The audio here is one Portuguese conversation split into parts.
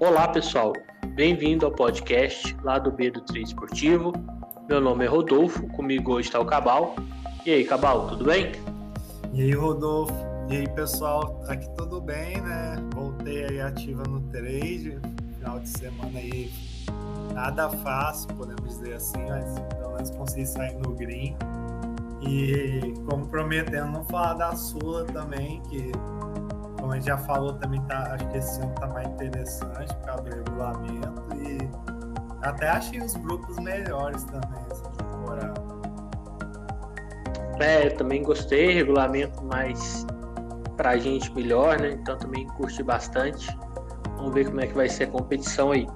Olá, pessoal. Bem-vindo ao podcast lá do B do Tri Esportivo. Meu nome é Rodolfo, comigo hoje está o Cabal. E aí, Cabal, tudo bem? E aí, Rodolfo. E aí, pessoal, aqui tudo bem, né? Voltei aí ativa no trade, final de semana aí nada fácil, podemos dizer assim, mas pelo menos consegui sair no green. E como prometendo não falar da Sula também, que a gente já falou, também tá, acho que esse ano tá mais interessante por causa do regulamento e até achei os grupos melhores também essa temporada. É, também gostei, regulamento mais pra gente melhor, né? Então também curti bastante. Vamos ver como é que vai ser a competição aí.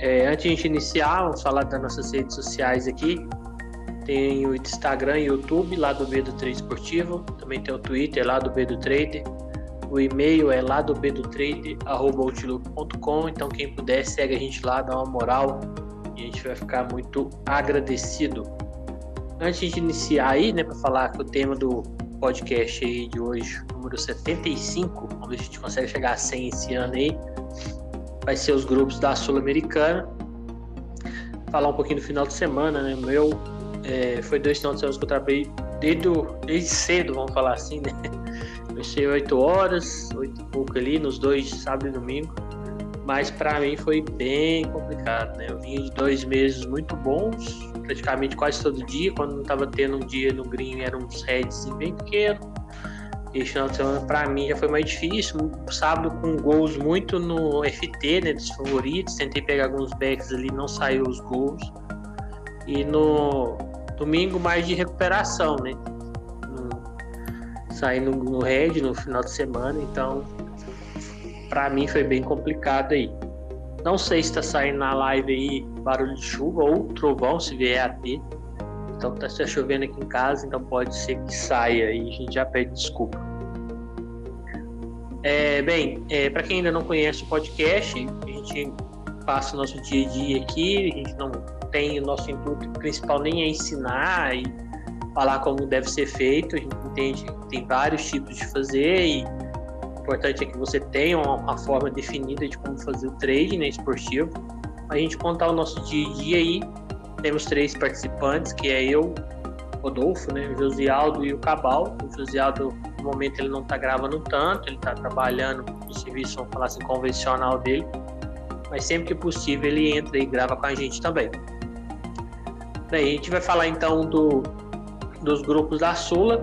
É, antes de a gente iniciar, vamos falar das nossas redes sociais aqui. Tem o Instagram e YouTube lá do B do Trade Esportivo. Também tem o Twitter lá do B do Trader. O e-mail é lá do outlook.com. Então, quem puder, segue a gente lá, dá uma moral e a gente vai ficar muito agradecido. Antes de iniciar aí, né, para falar que o tema do podcast aí de hoje, número 75, vamos ver se a gente consegue chegar a 100 esse ano aí, vai ser os grupos da Sul-Americana. Falar um pouquinho do final de semana, né? Meu, é, foi dois finais de semana que eu trabalhei desde, desde cedo, vamos falar assim, né? Comecei 8 horas, 8 e pouco ali, nos dois, sábado e domingo. Mas para mim foi bem complicado, né? Eu vinha de dois meses muito bons, praticamente quase todo dia. Quando não estava tendo um dia no green, eram uns heads bem pequenos. E final de semana para mim já foi mais difícil. Sábado com gols muito no FT, né? Dos favoritos. Tentei pegar alguns backs ali, não saiu os gols. E no domingo mais de recuperação, né? Saindo no Red no final de semana, então para mim foi bem complicado aí. Não sei se está saindo na live aí barulho de chuva ou trovão, se vier a ter. Então tá chovendo aqui em casa, então pode ser que saia e a gente já pede desculpa. É, bem, é, para quem ainda não conhece o podcast, a gente passa o nosso dia a dia aqui, a gente não tem o nosso intuito principal nem é ensinar e falar como deve ser feito, a gente entende que tem vários tipos de fazer e o importante é que você tenha uma, forma definida de como fazer o trade né, esportivo. A gente contar o nosso dia a dia aí, temos três participantes, que é eu, Rodolfo, né, o Josialdo e o Cabal. O Josialdo, no momento, ele não está gravando tanto, ele está trabalhando no serviço, vamos falar assim, convencional dele, mas sempre que possível ele entra e grava com a gente também. Bem, a gente vai falar então do dos grupos da Sula.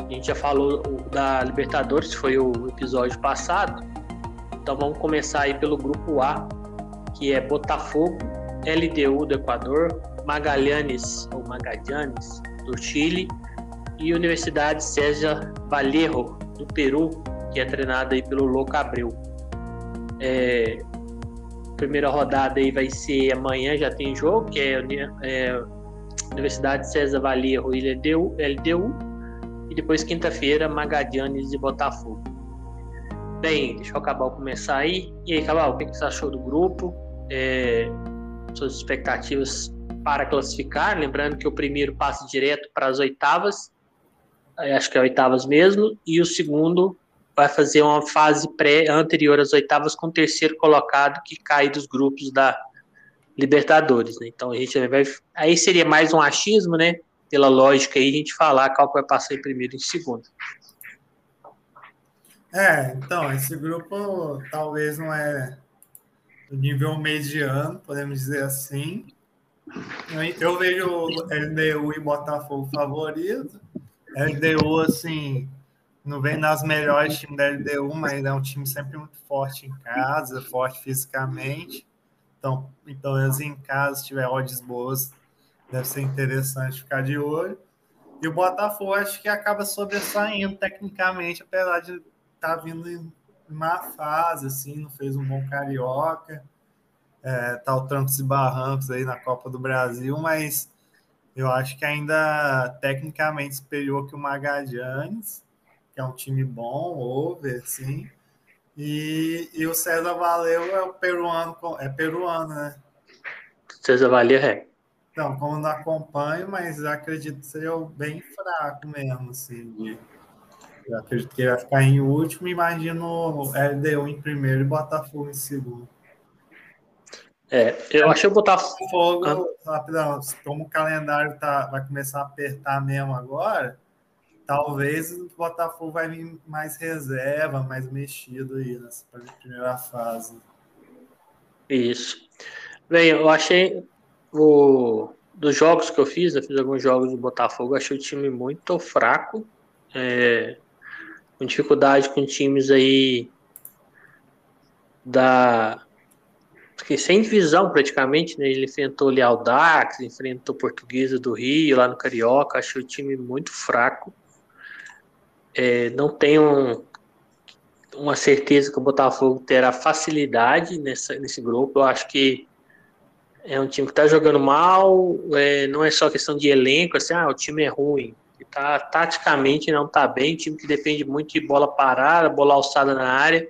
A gente já falou da Libertadores, foi o episódio passado. Então vamos começar aí pelo grupo A, que é Botafogo, LDU do Equador, Magalhães ou Magallanes do Chile e Universidade César Vallejo do Peru, que é treinada aí pelo Louco Abreu. É, primeira rodada aí vai ser amanhã, já tem jogo, que é, é Universidade César Vallejo e LDU, LDU e depois quinta-feira Magadianes e Botafogo. Bem, deixa eu acabar começar aí. E aí, Cabal, o que você achou do grupo? É, suas expectativas para classificar? Lembrando que o primeiro passa direto para as oitavas, acho que é oitavas mesmo, e o segundo vai fazer uma fase pré anterior às oitavas com o terceiro colocado que cai dos grupos da Libertadores, né? Então a gente vai. Aí seria mais um achismo, né? Pela lógica aí, a gente falar qual vai passar em primeiro e em segundo. É, então, esse grupo talvez não é do nível mediano, podemos dizer assim. Eu vejo LDU e Botafogo favorito. LDU, assim, não vem nas melhores times da LDU, mas é um time sempre muito forte em casa, forte fisicamente. Então, então em casa, se tiver odds boas, deve ser interessante ficar de olho. E o Botafogo acho que acaba sobressaindo tecnicamente, apesar de estar tá vindo em má fase, assim, não fez um bom carioca. É, tá o trancos e barrancos aí na Copa do Brasil, mas eu acho que ainda tecnicamente superior que o Magallanes, que é um time bom, over, sim. E, e o César Valeu é o peruano, é peruano, né? César Valeu é. Então, como não acompanho, mas acredito que seja bem fraco mesmo, assim. Eu acredito que ele vai ficar em último. Imagino LDU em primeiro e Botafogo em segundo. É, eu achei o Botafogo. Ah. Rapidão, como o calendário tá, vai começar a apertar mesmo agora, talvez o Botafogo vai vir mais reserva, mais mexido aí nessa primeira fase. Isso. Bem, eu achei o dos jogos que eu fiz, eu fiz alguns jogos do Botafogo, achei o time muito fraco, é, com dificuldade com times aí da sem divisão praticamente, né? Ele enfrentou o Leal Dax, enfrentou Portuguesa do Rio lá no Carioca, achei o time muito fraco. É, não tenho uma certeza que o Botafogo terá facilidade nessa, nesse grupo. Eu acho que é um time que está jogando mal, é, não é só questão de elenco, assim, ah, o time é ruim. Tá, taticamente não está bem, time que depende muito de bola parada, bola alçada na área.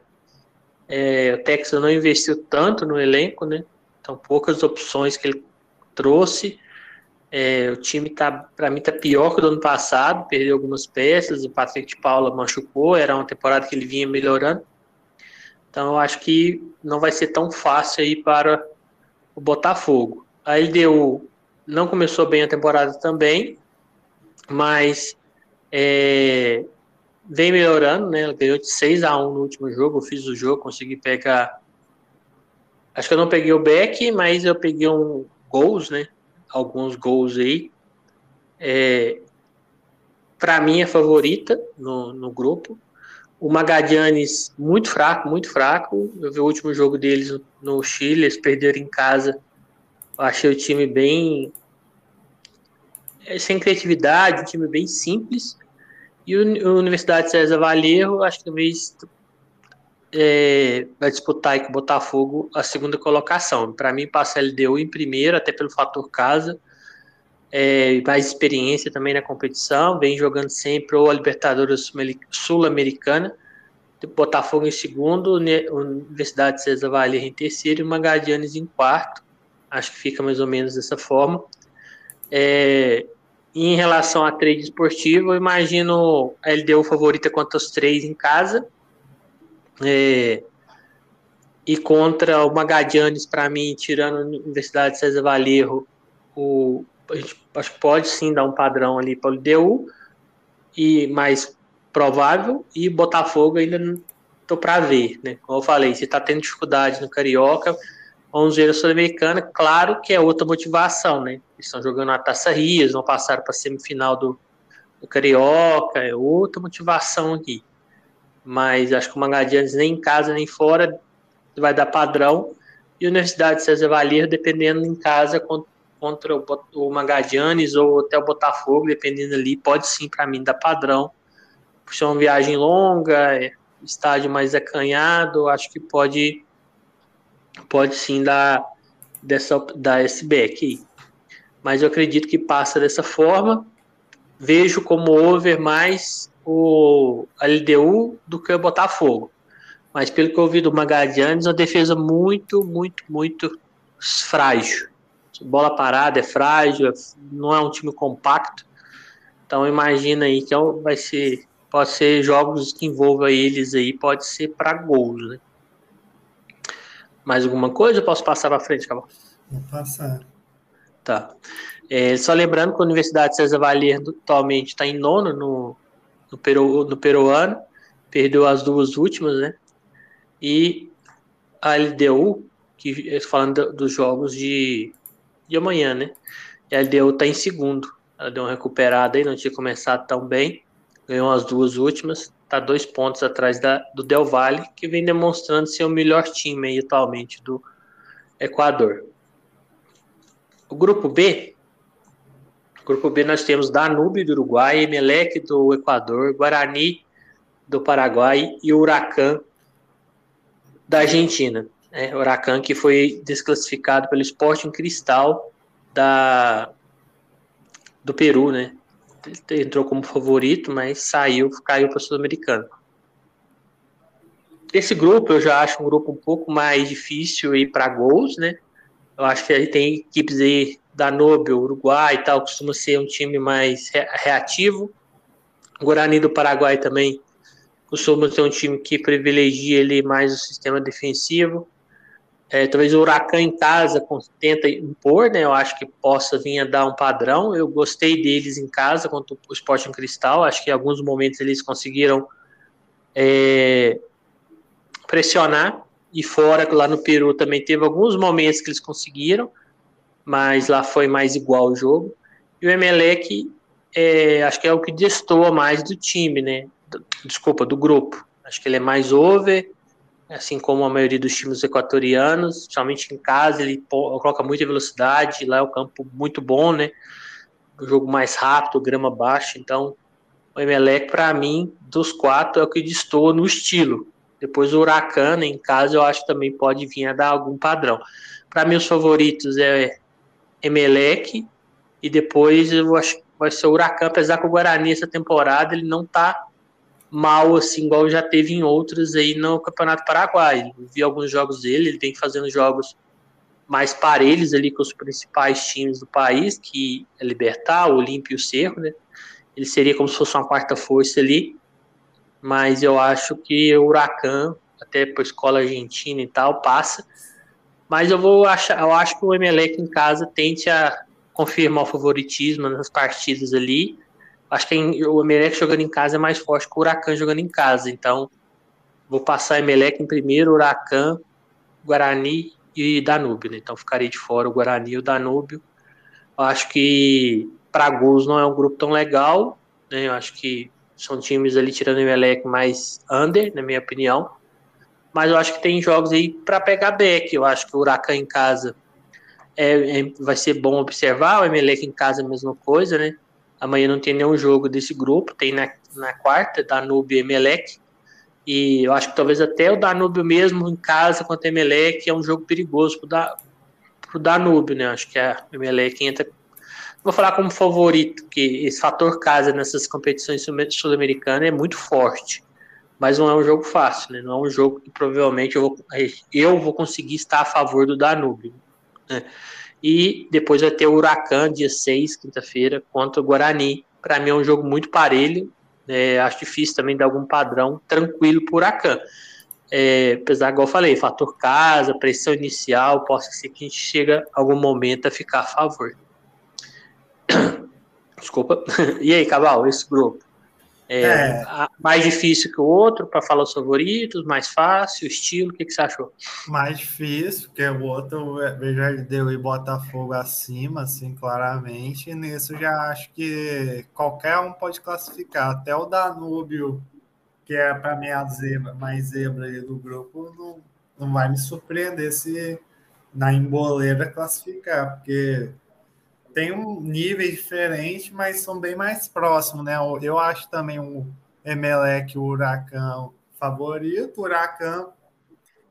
É, o Texas não investiu tanto no elenco, né? Então poucas opções que ele trouxe. É, o time tá, para mim, tá pior que o do ano passado, perdeu algumas peças, o Patrick de Paula machucou, era uma temporada que ele vinha melhorando. Então eu acho que não vai ser tão fácil aí para o Botafogo. A LDU não começou bem a temporada também, mas é, vem melhorando, né? Ela ganhou de 6 a 1 no último jogo. Eu fiz o jogo, consegui pegar. Acho que eu não peguei o back, mas eu peguei um gols, né? Alguns gols aí. É, para mim é favorita no, no grupo. O Magadianes muito fraco, muito fraco. Eu vi o último jogo deles no Chile, eles perderam em casa. Eu achei o time bem é, sem criatividade, um time bem simples. E a Universidade César Vallejo, acho que talvez é, vai disputar aí com o Botafogo a segunda colocação. Para mim, passa a LDU em primeiro, até pelo fator casa. É, mais experiência também na competição, vem jogando sempre ou a Libertadores Sul-Americana, Botafogo em segundo, Universidade César Vale em terceiro e Magadianes em quarto. Acho que fica mais ou menos dessa forma. É, em relação a trade esportivo, eu imagino a LDU favorita contra os três em casa, é, e contra o Magadianes, para mim, tirando a Universidade César Valerro, o, a gente acho que pode sim dar um padrão ali para o DU, e mais provável, e Botafogo ainda não para ver, né? Como eu falei, se está tendo dificuldade no Carioca, vamos ver a Sul-Americana, claro que é outra motivação, né? Eles estão jogando a Taça Rias, não passaram para a semifinal do, do Carioca, é outra motivação aqui mas acho que o Magadianes nem em casa nem fora vai dar padrão. E a Universidade César Valier, dependendo em casa contra o Magadianes ou até o Botafogo, dependendo ali, pode sim para mim dar padrão. Por ser uma viagem longa, é, estádio mais acanhado, acho que pode pode sim dar dessa dar esse back. Mas eu acredito que passa dessa forma. Vejo como over mais o LDU do que o Botafogo. Mas pelo que eu ouvi do Magadianes, é uma defesa muito, muito, muito frágil. Bola parada é frágil, não é um time compacto. Então imagina aí que é vai ser, pode ser jogos que envolvam eles aí, pode ser para gols, né? Mais alguma coisa? Eu posso passar para frente, Cabal? Vou passar. Tá. É, só lembrando que a Universidade César Valier atualmente está em nono no, no, Peru, no peruano, perdeu as duas últimas, né? E a LDU, que falando dos jogos de, de amanhã, né? A LDU tá em segundo. Ela deu uma recuperada aí, não tinha começado tão bem. Ganhou as duas últimas. Tá dois pontos atrás da, do Del Valle, que vem demonstrando ser o melhor time aí atualmente do Equador. O grupo B Grupo B nós temos Danúbio do Uruguai, Emelec do Equador, Guarani do Paraguai e Huracan da Argentina. É, Huracan que foi desclassificado pelo Sporting Cristal da, do Peru, né? Entrou como favorito, mas saiu, caiu para o Sul-Americano. Esse grupo eu já acho um grupo um pouco mais difícil ir para gols, né? Eu acho que aí tem equipes aí Danúbio, Uruguai e tal, costuma ser um time mais reativo. O Guarani do Paraguai também costuma ser um time que privilegia ele mais o sistema defensivo. É, talvez o Huracan em casa tenta impor, né? Eu acho que possa vir a dar um padrão. Eu gostei deles em casa contra o Sporting Cristal. Acho que em alguns momentos eles conseguiram é, pressionar. E fora, lá no Peru também teve alguns momentos que eles conseguiram, mas lá foi mais igual o jogo. E o Emelec, é, acho que é o que destoa mais do time, né? Desculpa, do grupo. Acho que ele é mais over, assim como a maioria dos times equatorianos, somente em casa ele coloca muita velocidade, lá é o campo muito bom, né? O jogo mais rápido, grama baixa, então o Emelec para mim dos quatro é o que destoa no estilo. Depois o Huracan em casa eu acho que também pode vir a dar algum padrão. Para mim os favoritos é Emelec e depois eu acho vai ser o Huracan, apesar que o Guarani essa temporada ele não tá mal, assim, igual já teve em outros aí no Campeonato Paraguai. Eu vi alguns jogos dele, ele vem fazendo jogos mais parelhos ali com os principais times do país, que é Libertar, o Olímpio e o Cerro, né? Ele seria como se fosse uma quarta força ali, mas eu acho que o Huracan, até por escola argentina e tal, passa. Mas eu vou achar, eu acho que o Emelec em casa tente a confirmar o favoritismo nas partidas ali Acho que o Emelec jogando em casa é mais forte que o Huracan jogando em casa. Então, vou passar Emelec em primeiro, Huracan, Guarani e Danúbio. Né? Então, ficarei de fora o Guarani e o Danúbio. Eu acho que para gols não é um grupo tão legal. Né? Eu acho que são times ali tirando o Emelec mais under, na minha opinião. Mas eu acho que tem jogos aí para pegar back. Eu acho que o Huracan em casa é, é, vai ser bom observar. O Emelec em casa é a mesma coisa, né? Amanhã não tem nenhum jogo desse grupo, tem na, na quarta, Danúbio e Emelec. E eu acho que talvez até o Danúbio mesmo em casa contra o Emelec é um jogo perigoso para o Danúbio, né? Acho que a Emelec entra. Vou falar como favorito, que esse fator casa nessas competições sul-americanas é muito forte. Mas não é um jogo fácil, né? Não é um jogo que provavelmente eu vou, eu vou conseguir estar a favor do Danúbio. Né? E depois vai ter o Huracan, dia 6, quinta-feira, contra o Guarani. Para mim é um jogo muito parelho. É, acho difícil também dar algum padrão tranquilo para o Huracan. É, apesar, igual eu falei, fator casa, pressão inicial, posso ser que a gente chega algum momento a ficar a favor. Desculpa. E aí, Cabal, esse grupo? É, é. Mais difícil que o outro para falar os favoritos, mais fácil, estilo, o que, que você achou? Mais difícil, porque o outro veja deu e Botafogo acima, assim, claramente. E nisso já acho que qualquer um pode classificar, até o Danúbio, que é para mim a zebra, mais zebra aí do grupo, não, não vai me surpreender se na emboleira classificar, porque tem um nível diferente, mas são bem mais próximos, né? Eu acho também o Emelec, o Huracão favorito, o Huracão,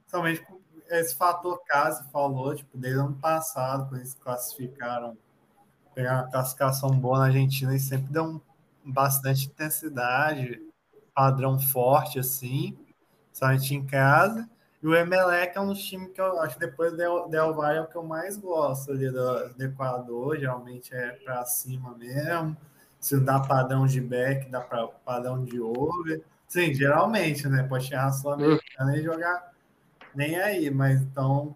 somente esse fator caso falou, tipo, desde ano passado, quando eles classificaram, pegaram uma classificação boa na Argentina, e sempre dão bastante intensidade, padrão forte, assim, somente em casa. E o Emelec é um dos times que eu acho que depois do Del Valle é o que eu mais gosto ali do, do Equador, geralmente é para cima mesmo. Se dá padrão de back, dá para padrão de over. Sim, geralmente, né? Pode chegar na Sul-Americana e jogar nem aí, mas então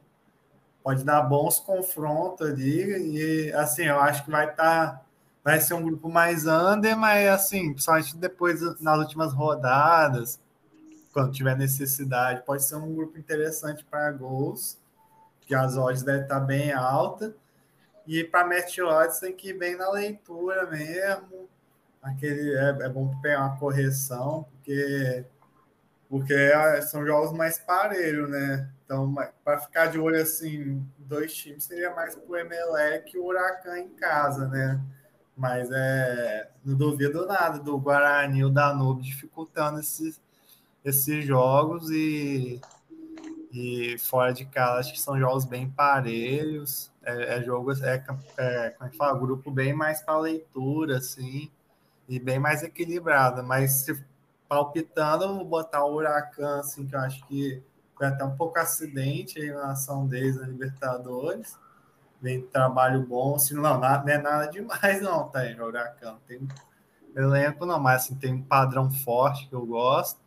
pode dar bons confrontos ali. E assim, eu acho que vai estar. Tá, vai ser um grupo mais under, mas assim, principalmente depois nas últimas rodadas quando tiver necessidade, pode ser um grupo interessante para gols, que as odds devem estar bem alta. E para match odds tem que ir bem na leitura mesmo. Aquele, é, é bom pegar uma correção, porque, porque é, são jogos mais parelhos, né? Então, para ficar de olho assim, dois times seria mais para o Emelec e o Huracan em casa, né? Mas é, não duvido nada do Guarani e o Danube dificultando esses, esses jogos e, e fora de casa acho que são jogos bem parelhos. É, é jogo, é, é, como é que fala? Grupo bem mais para leitura, assim, e bem mais equilibrado. Mas se palpitando, eu vou botar o Huracan, assim, que eu acho que foi até um pouco acidente aí na ação deles na Libertadores. Vem trabalho bom, assim, não, não é nada demais, não, tá aí, Huracan. Tem elenco, não, mas assim, tem um padrão forte que eu gosto.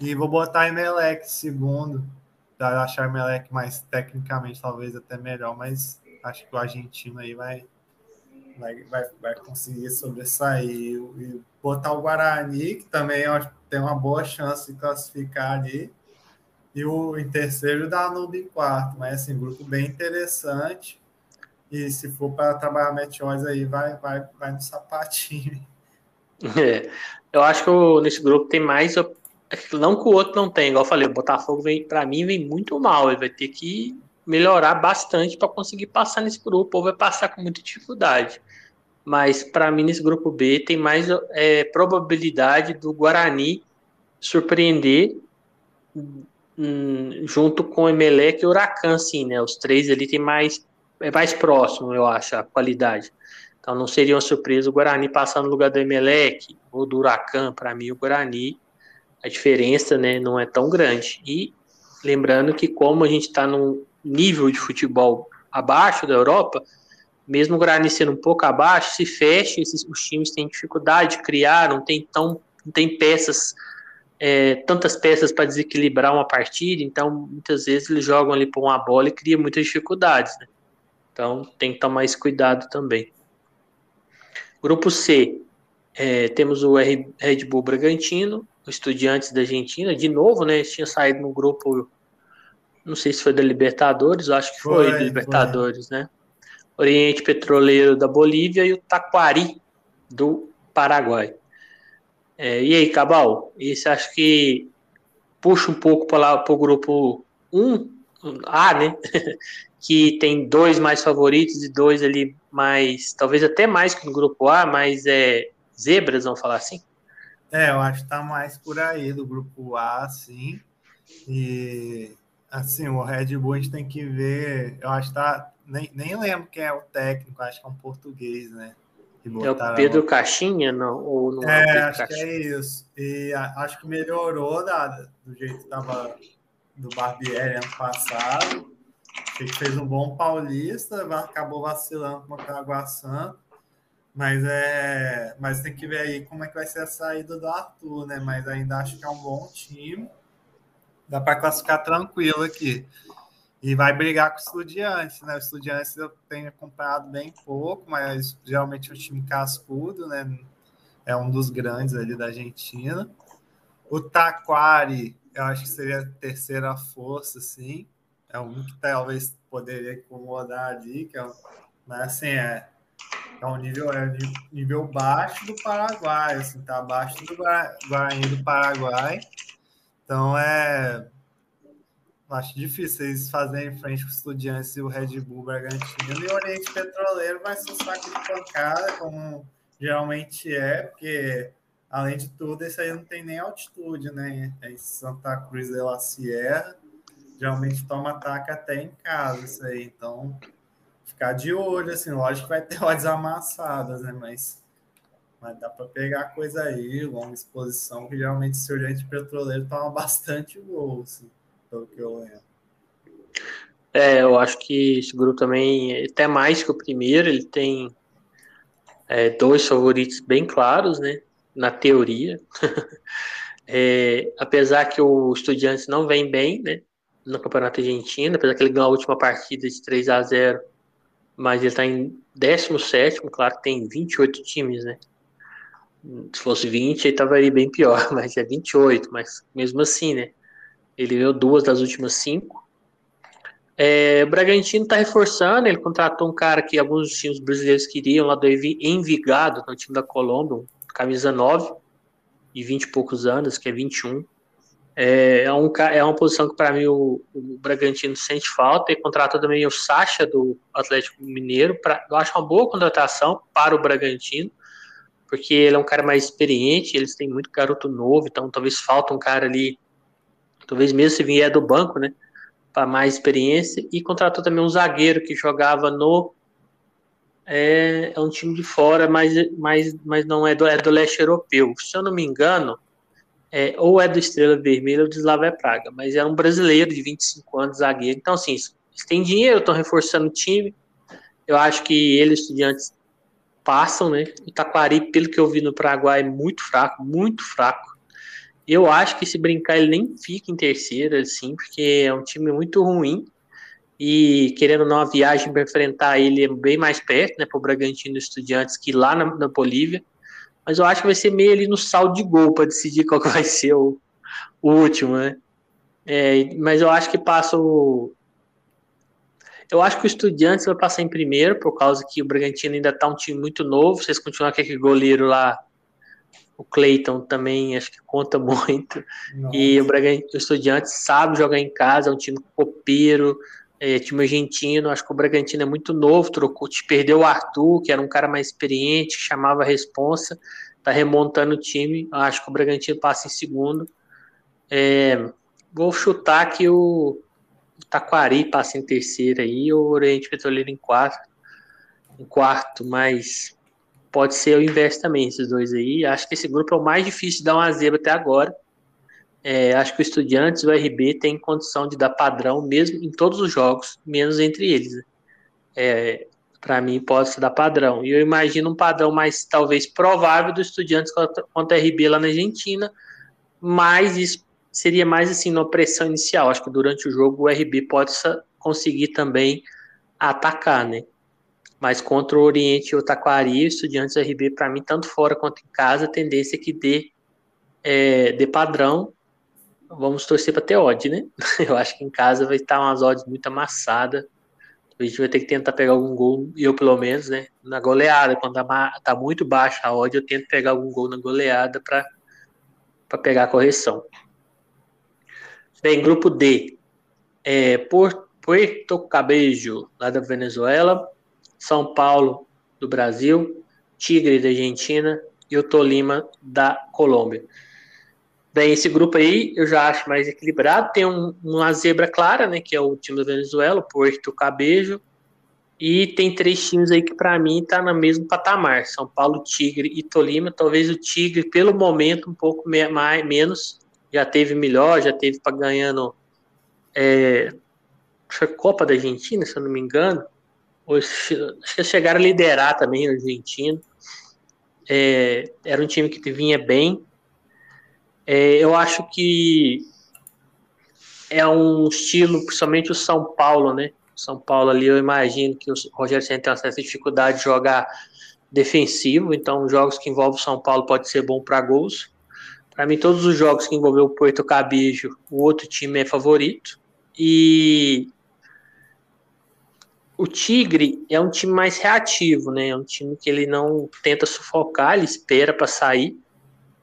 E vou botar Emelec segundo, para achar Emelec mais tecnicamente, talvez até melhor, mas acho que o argentino aí vai, vai, vai, vai conseguir sobressair. E botar o Guarani, que também tem uma boa chance de classificar ali. E o em terceiro, da Danube em quarto. Mas assim, grupo bem interessante. E se for para trabalhar meteores aí, vai, vai, vai no sapatinho. É, eu acho que nesse grupo tem mais. Não que o outro não tem, igual eu falei, o Botafogo vem, para mim, vem muito mal. Ele vai ter que melhorar bastante para conseguir passar nesse grupo, ou vai passar com muita dificuldade. Mas para mim, nesse grupo B, tem mais é, probabilidade do Guarani surpreender hum, junto com o Emelec e o Huracan, sim, né? Os três ali tem mais é mais próximo, eu acho, a qualidade. Então não seria uma surpresa o Guarani passar no lugar do Emelec ou do Huracan. Para mim, o Guarani, a diferença né, não é tão grande. E lembrando que, como a gente está num nível de futebol abaixo da Europa, mesmo o Guarani sendo um pouco abaixo, se fecha, esses, os times têm dificuldade de criar, não tem, tão, não tem peças, é, tantas peças para desequilibrar uma partida, então muitas vezes eles jogam ali por uma bola e cria muitas dificuldades. Né? Então tem que tomar esse cuidado também. Grupo C, é, temos o Red Bull Bragantino, o Estudiantes da Argentina, de novo, né? Eles tinham saído no grupo, não sei se foi da Libertadores, acho que foi, foi Libertadores, foi. né? Oriente Petroleiro da Bolívia e o Taquari do Paraguai. É, e aí, Cabal, esse acho que puxa um pouco para o grupo 1, A, né? que tem dois mais favoritos e dois ali mais, talvez até mais que no grupo A, mas é zebras, vamos falar assim? É, eu acho que tá mais por aí do grupo A, sim. E assim, o Red Bull a gente tem que ver, eu acho que tá, nem, nem lembro quem é o técnico, acho que é um português, né? É o Pedro Caixinha, não? Ou não é, é acho Caixinha? que é isso. E a, acho que melhorou da, do jeito que estava do Barbieri ano passado. Achei que fez um bom paulista, acabou vacilando contra o Água Santa. Mas, é, mas tem que ver aí como é que vai ser a saída do Arthur, né? Mas ainda acho que é um bom time. Dá para classificar tranquilo aqui. E vai brigar com o Estudiantes, né? O Estudiantes eu tenho acompanhado bem pouco, mas geralmente é um time cascudo, né? É um dos grandes ali da Argentina. O Taquari, eu acho que seria a terceira força, sim é um que talvez poderia incomodar ali, que é, mas assim, é, é um nível, é um nível baixo do Paraguai, assim, tá abaixo do Guarani do Paraguai. Então é acho difícil eles fazerem frente com os estudiantes e o Red Bull Bragantino e o Oriente Petroleiro vai ser um saco de pancada, como geralmente é, porque além de tudo, esse aí não tem nem altitude, né? É em Santa Cruz de la Sierra geralmente toma ataque até em casa, isso aí. Então, ficar de olho, assim, lógico que vai ter odds amassadas, né? Mas, mas dá para pegar coisa aí, longa exposição, que geralmente esse Oriente Petroleiro toma bastante gol, assim, pelo que eu lembro. É, eu acho que esse grupo também, até mais que o primeiro, ele tem é, dois favoritos bem claros, né? Na teoria. é, apesar que o Estudiantes não vem bem, né? no Campeonato Argentino, apesar que ele ganhou a última partida de 3 a 0 mas ele está em 17, claro que tem 28 times, né? Se fosse 20, ele estava ali bem pior, mas é 28, mas mesmo assim, né? Ele ganhou duas das últimas cinco. É, o Bragantino está reforçando, ele contratou um cara que alguns times brasileiros queriam, lá do Envigado, no time da Colômbia, camisa 9, e 20 e poucos anos, que é 21. É, é, um, é uma posição que para mim o, o, Bragantino sente falta e contratou também o Sacha do Atlético Mineiro. Pra, eu acho uma boa contratação para o Bragantino, porque ele é um cara mais experiente, eles têm muito garoto novo, então talvez falta um cara ali, talvez mesmo se vier do banco, né? Para mais experiência. E contratou também um zagueiro que jogava no. É, é um time de fora, mas, mas, mas não é do, é do leste europeu. Se eu não me engano, é, ou é do Estrela Vermelha ou do Slavia Praga, mas é um brasileiro de 25 anos, zagueiro. Então, assim, eles têm dinheiro, estão reforçando o time. Eu acho que eles, estudiantes, passam, né? O Taquari, pelo que eu vi no Paraguai, é muito fraco, muito fraco. Eu acho que se brincar ele nem fica em terceira, assim, porque é um time muito ruim. E querendo ou não, a viagem para enfrentar ele é bem mais perto, né, para o Bragantino Estudiantes, que lá na, na, Bolívia. Mas eu acho que vai ser meio ali no saldo de gol para decidir qual que vai ser o, o último, né? É, mas eu acho que passa o. Eu acho que o Estudiantes vai passar em primeiro, por causa que o Bragantino ainda está um time muito novo. Vocês continuam com aquele goleiro lá, o Cleiton também acho que conta muito. Nossa. E o Bragantino, o Estudiantes sabe jogar em casa, é um time copeiro, é, time argentino. Acho que o Bragantino é muito novo, trocou, perdeu o Arthur, que era um cara mais experiente, chamava a responsa, tá remontando o time. Acho que o Bragantino passa em segundo. É, vou chutar que o, o Taquari passa em terceiro aí, o Oriente Petroleiro em quarto. Em quarto, mas pode ser o inverso também, esses dois aí. Acho que esse grupo é o mais difícil de dar uma zebra até agora. É, acho que o Estudiantes e o RB tem condição de dar padrão mesmo em todos os jogos, menos entre eles. Né? É, Para mim, pode se dar padrão. E eu imagino um padrão mais, talvez, provável do Estudiantes contra, o RB lá na Argentina, mas isso seria mais assim, numa pressão inicial. Acho que durante o jogo o RB pode conseguir também atacar, né? Mas contra o Oriente e o Taquari, o Estudiantes RB, para mim, tanto fora quanto em casa, a tendência é que dê, é, dê padrão. Vamos torcer para ter odd, né? Eu acho que em casa vai estar umas odds muito amassadas. A gente vai ter que tentar pegar algum gol, eu pelo menos, né? Na goleada, quando tá, tá muito baixa a odd, eu tento pegar algum gol na goleada para pegar a correção. Bem, grupo D. É, Puerto Cabejo, lá da Venezuela. São Paulo do Brasil, Tigre da Argentina e o Tolima da Colômbia. Bem, esse grupo aí eu já acho mais equilibrado. Tem um, uma zebra clara, né, que é o time da Venezuela, Porto Cabejo, e tem três times aí que para mim tá no mesmo patamar: São Paulo, Tigre e Tolima. Talvez o Tigre, pelo momento, um pouco mais, menos. Já teve melhor, já teve para ganhando é, a Copa da Argentina, se eu não me engano acho que chegaram a liderar também o argentino. É, era um time que vinha bem. É, eu acho que é um estilo, principalmente o São Paulo, né? São Paulo ali, eu imagino que o Rogério Senna tem uma certa dificuldade de jogar defensivo, então jogos que envolvem o São Paulo pode ser bom para gols. Para mim, todos os jogos que envolveu o Porto Cabijo, o outro time é favorito. E o Tigre é um time mais reativo, né? É um time que ele não tenta sufocar, ele espera para sair.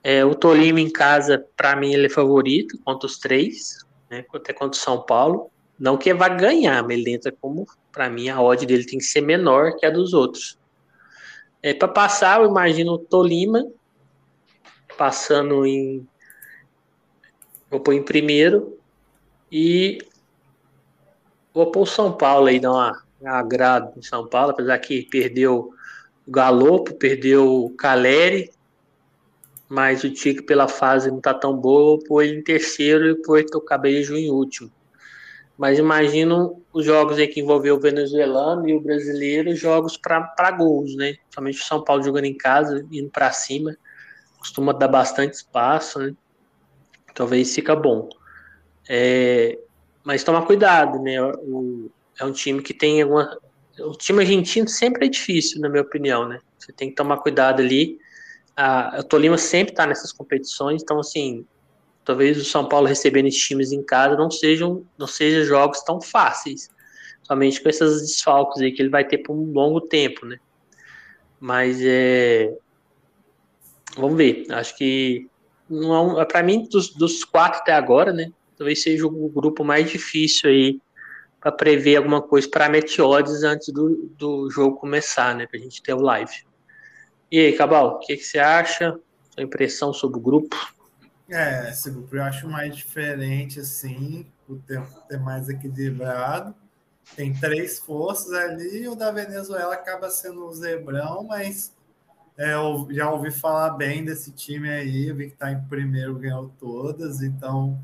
É, o Tolima em casa, para mim, ele é favorito contra os três, né? até contra o São Paulo. Não que vai ganhar, mas ele entra como, para mim, a odd dele tem que ser menor que a dos outros. É, para passar, eu imagino o Tolima passando em. Vou pôr em primeiro. E vou pôr o São Paulo aí, dar uma agrado em São Paulo, apesar que perdeu o Galopo, perdeu o Caleri, mas o Tique pela fase não está tão boa, ele em terceiro e pôr o Cabejo em último. Mas imagino os jogos aí que envolveu o venezuelano e o brasileiro, jogos para gols, né? Somente o São Paulo jogando em casa, indo para cima, costuma dar bastante espaço, né? Talvez fica bom. É, mas tomar cuidado, né? O, é um time que tem alguma. O time argentino sempre é difícil, na minha opinião, né? Você tem que tomar cuidado ali. A, o Tolima sempre está nessas competições, então, assim, talvez o São Paulo recebendo esses times em casa não sejam não sejam jogos tão fáceis, somente com esses desfalques aí que ele vai ter por um longo tempo, né? Mas é. Vamos ver. Acho que não é para mim dos, dos quatro até agora, né? Talvez seja o grupo mais difícil aí para prever alguma coisa para Meteodes antes do, do jogo começar, né? Para a gente ter o live. E aí, Cabal, o que, que você acha? Sua impressão sobre o grupo? É, esse grupo eu acho mais diferente, assim, o tempo ter mais equilibrado. Tem três forças ali, o da Venezuela acaba sendo o Zebrão, mas é, eu já ouvi falar bem desse time aí, vi que está em primeiro, ganhou todas, então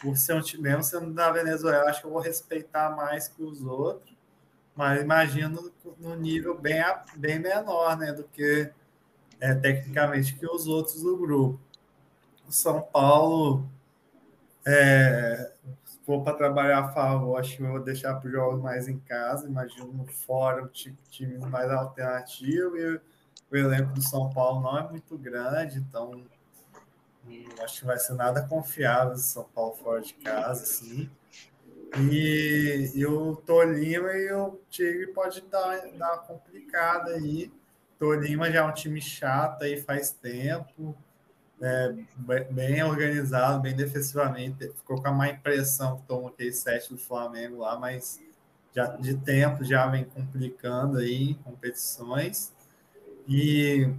por ser um time, mesmo sendo da Venezuela, acho que eu vou respeitar mais que os outros, mas imagino no nível bem, bem menor, né, do que é, tecnicamente que os outros do grupo. o São Paulo, é, se for para trabalhar a favor, acho que eu vou deixar para os jogos mais em casa. Imagino fora o tipo, time mais alternativo. E o elenco do São Paulo não é muito grande, então acho que vai ser nada confiável São Paulo fora de casa, assim. E, e o Tolima e o Tigre pode dar, dar uma complicada aí. Tolima já é um time chato aí faz tempo, é, bem organizado, bem defensivamente. Ficou com a má impressão que tomou aquele sete do Flamengo lá, mas já de tempo já vem complicando aí em competições. E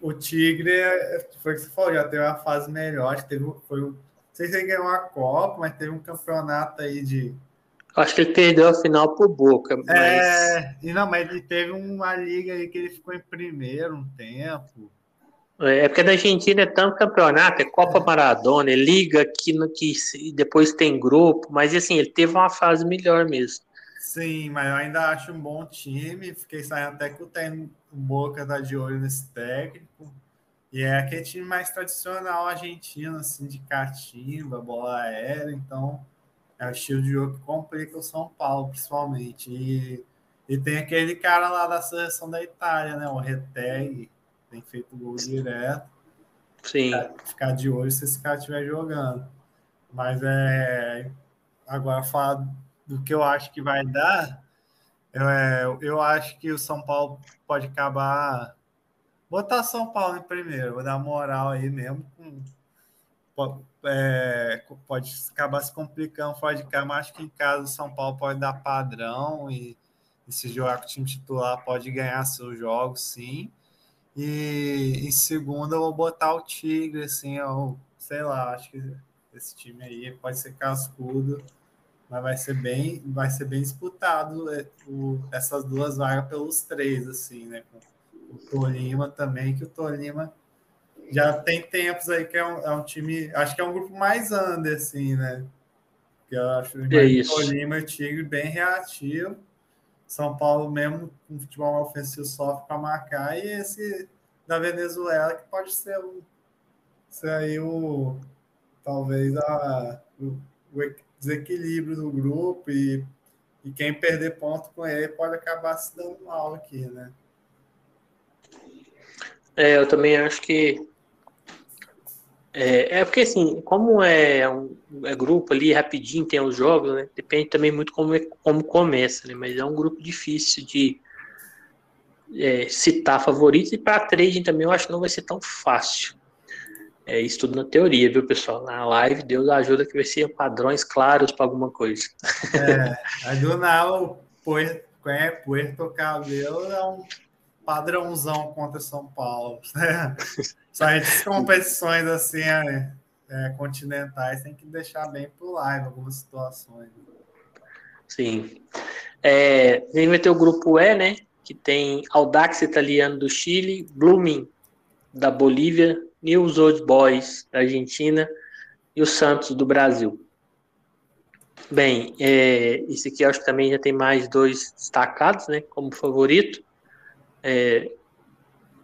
o Tigre, foi o que você falou, já teve uma fase melhor, acho que teve, foi, não sei se ele ganhou uma Copa, mas teve um campeonato aí de. Acho que ele perdeu a final por Boca. Mas... É, e não, mas ele teve uma liga aí que ele ficou em primeiro um tempo. É porque da Argentina é tanto campeonato, é Copa é. Maradona, é liga que, no, que depois tem grupo, mas assim, ele teve uma fase melhor mesmo. Sim, mas eu ainda acho um bom time. Fiquei saindo até que o técnico Boca tá de olho nesse técnico. E é aquele time mais tradicional argentino, assim, de catimba, bola aérea. Então, é o estilo de jogo que complica o São Paulo, principalmente. E, e tem aquele cara lá da seleção da Itália, né? O Reteg, tem feito gol direto. Sim. Ficar, ficar de olho se esse cara estiver jogando. Mas é. Agora, falar do que eu acho que vai dar, eu, é, eu acho que o São Paulo pode acabar. Botar São Paulo em primeiro, vou dar moral aí mesmo. Com, é, pode acabar se complicando fora de casa, mas acho que em casa o São Paulo pode dar padrão e, se jogar com o time titular pode ganhar seus jogos, sim. E em segunda eu vou botar o Tigre, assim, eu, sei lá, acho que esse time aí pode ser cascudo mas vai ser bem, vai ser bem disputado é, o, essas duas vagas pelos três, assim, né? O Tolima também, que o Tolima já tem tempos aí que é um, é um time, acho que é um grupo mais under, assim, né? Que eu acho que é o Tolima e o Tigre bem reativo. São Paulo mesmo com futebol ofensivo sofre para marcar e esse da Venezuela que pode ser o ser aí o talvez a o, o desequilíbrio do grupo e, e quem perder ponto com ele pode acabar se dando mal aqui, né? É, eu também acho que é, é porque assim, como é um é grupo ali rapidinho, tem os jogos, né? Depende também muito como, é, como começa, né? Mas é um grupo difícil de é, citar favoritos e para trading também eu acho que não vai ser tão fácil. É isso tudo na teoria, viu, pessoal? Na live, Deus ajuda que vai ser padrões claros para alguma coisa. É, aí do nada, o Puerto, Cabelo é um padrãozão contra São Paulo. Né? Essas competições assim, é, é, continentais tem que deixar bem pro live algumas situações. Sim. É, a gente vai ter o grupo E, né? Que tem Audax italiano do Chile, Blooming da Bolívia, News Old Boys da Argentina e o Santos do Brasil. Bem, é, esse aqui acho que também já tem mais dois destacados, né, como favorito. É,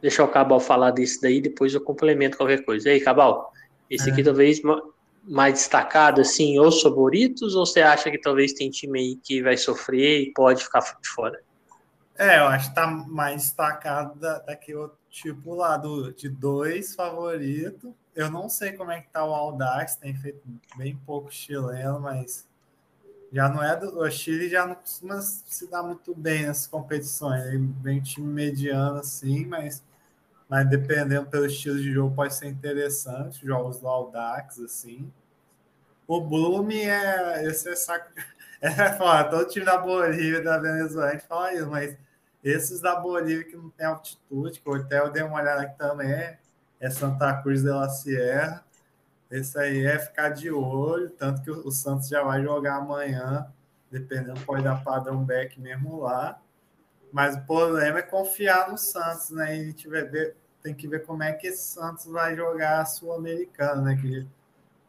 deixa o Cabal falar desse daí, depois eu complemento qualquer coisa. E aí, Cabal, esse aqui é. talvez mais destacado, assim, os favoritos, ou você acha que talvez tem time aí que vai sofrer e pode ficar de fora? É, eu acho que tá mais destacado da, outro tipo lá do, de dois favoritos. Eu não sei como é que tá o Audax, tem feito bem pouco chileno, mas já não é do. O Chile já não costuma se dar muito bem nessas competições. Ele vem time mediano assim, mas, mas dependendo pelo estilo de jogo, pode ser interessante. Jogos do Audax, assim. O Bloom é. Esse é saco. É foda, todo time da Bolívia da Venezuela a gente fala isso, mas esses da Bolívia que não tem altitude, que até eu dei uma olhada aqui também, é Santa Cruz de la Sierra. Esse aí é ficar de olho, tanto que o Santos já vai jogar amanhã, dependendo, pode dar padrão back mesmo lá. Mas o problema é confiar no Santos, né? E a gente vai ver, tem que ver como é que esse Santos vai jogar a Sul-Americana, né? Que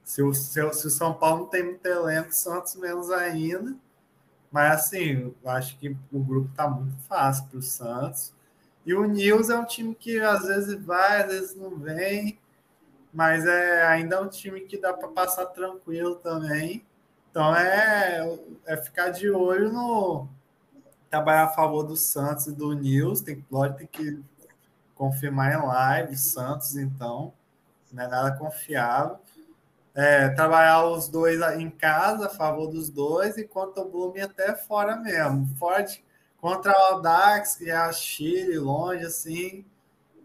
se o, se, o, se o São Paulo não tem muito elenco, o Santos menos ainda. Mas assim, eu acho que o grupo está muito fácil para o Santos. E o Nils é um time que às vezes vai, às vezes não vem. Mas é ainda é um time que dá para passar tranquilo também. Então é, é ficar de olho no trabalhar a favor do Santos e do Nils. Tem, lógico, tem que confirmar em live Santos, então, não é nada confiável. É, trabalhar os dois em casa, a favor dos dois, enquanto o Blooming até fora mesmo. Forte contra o Audax e a Chile, longe, assim,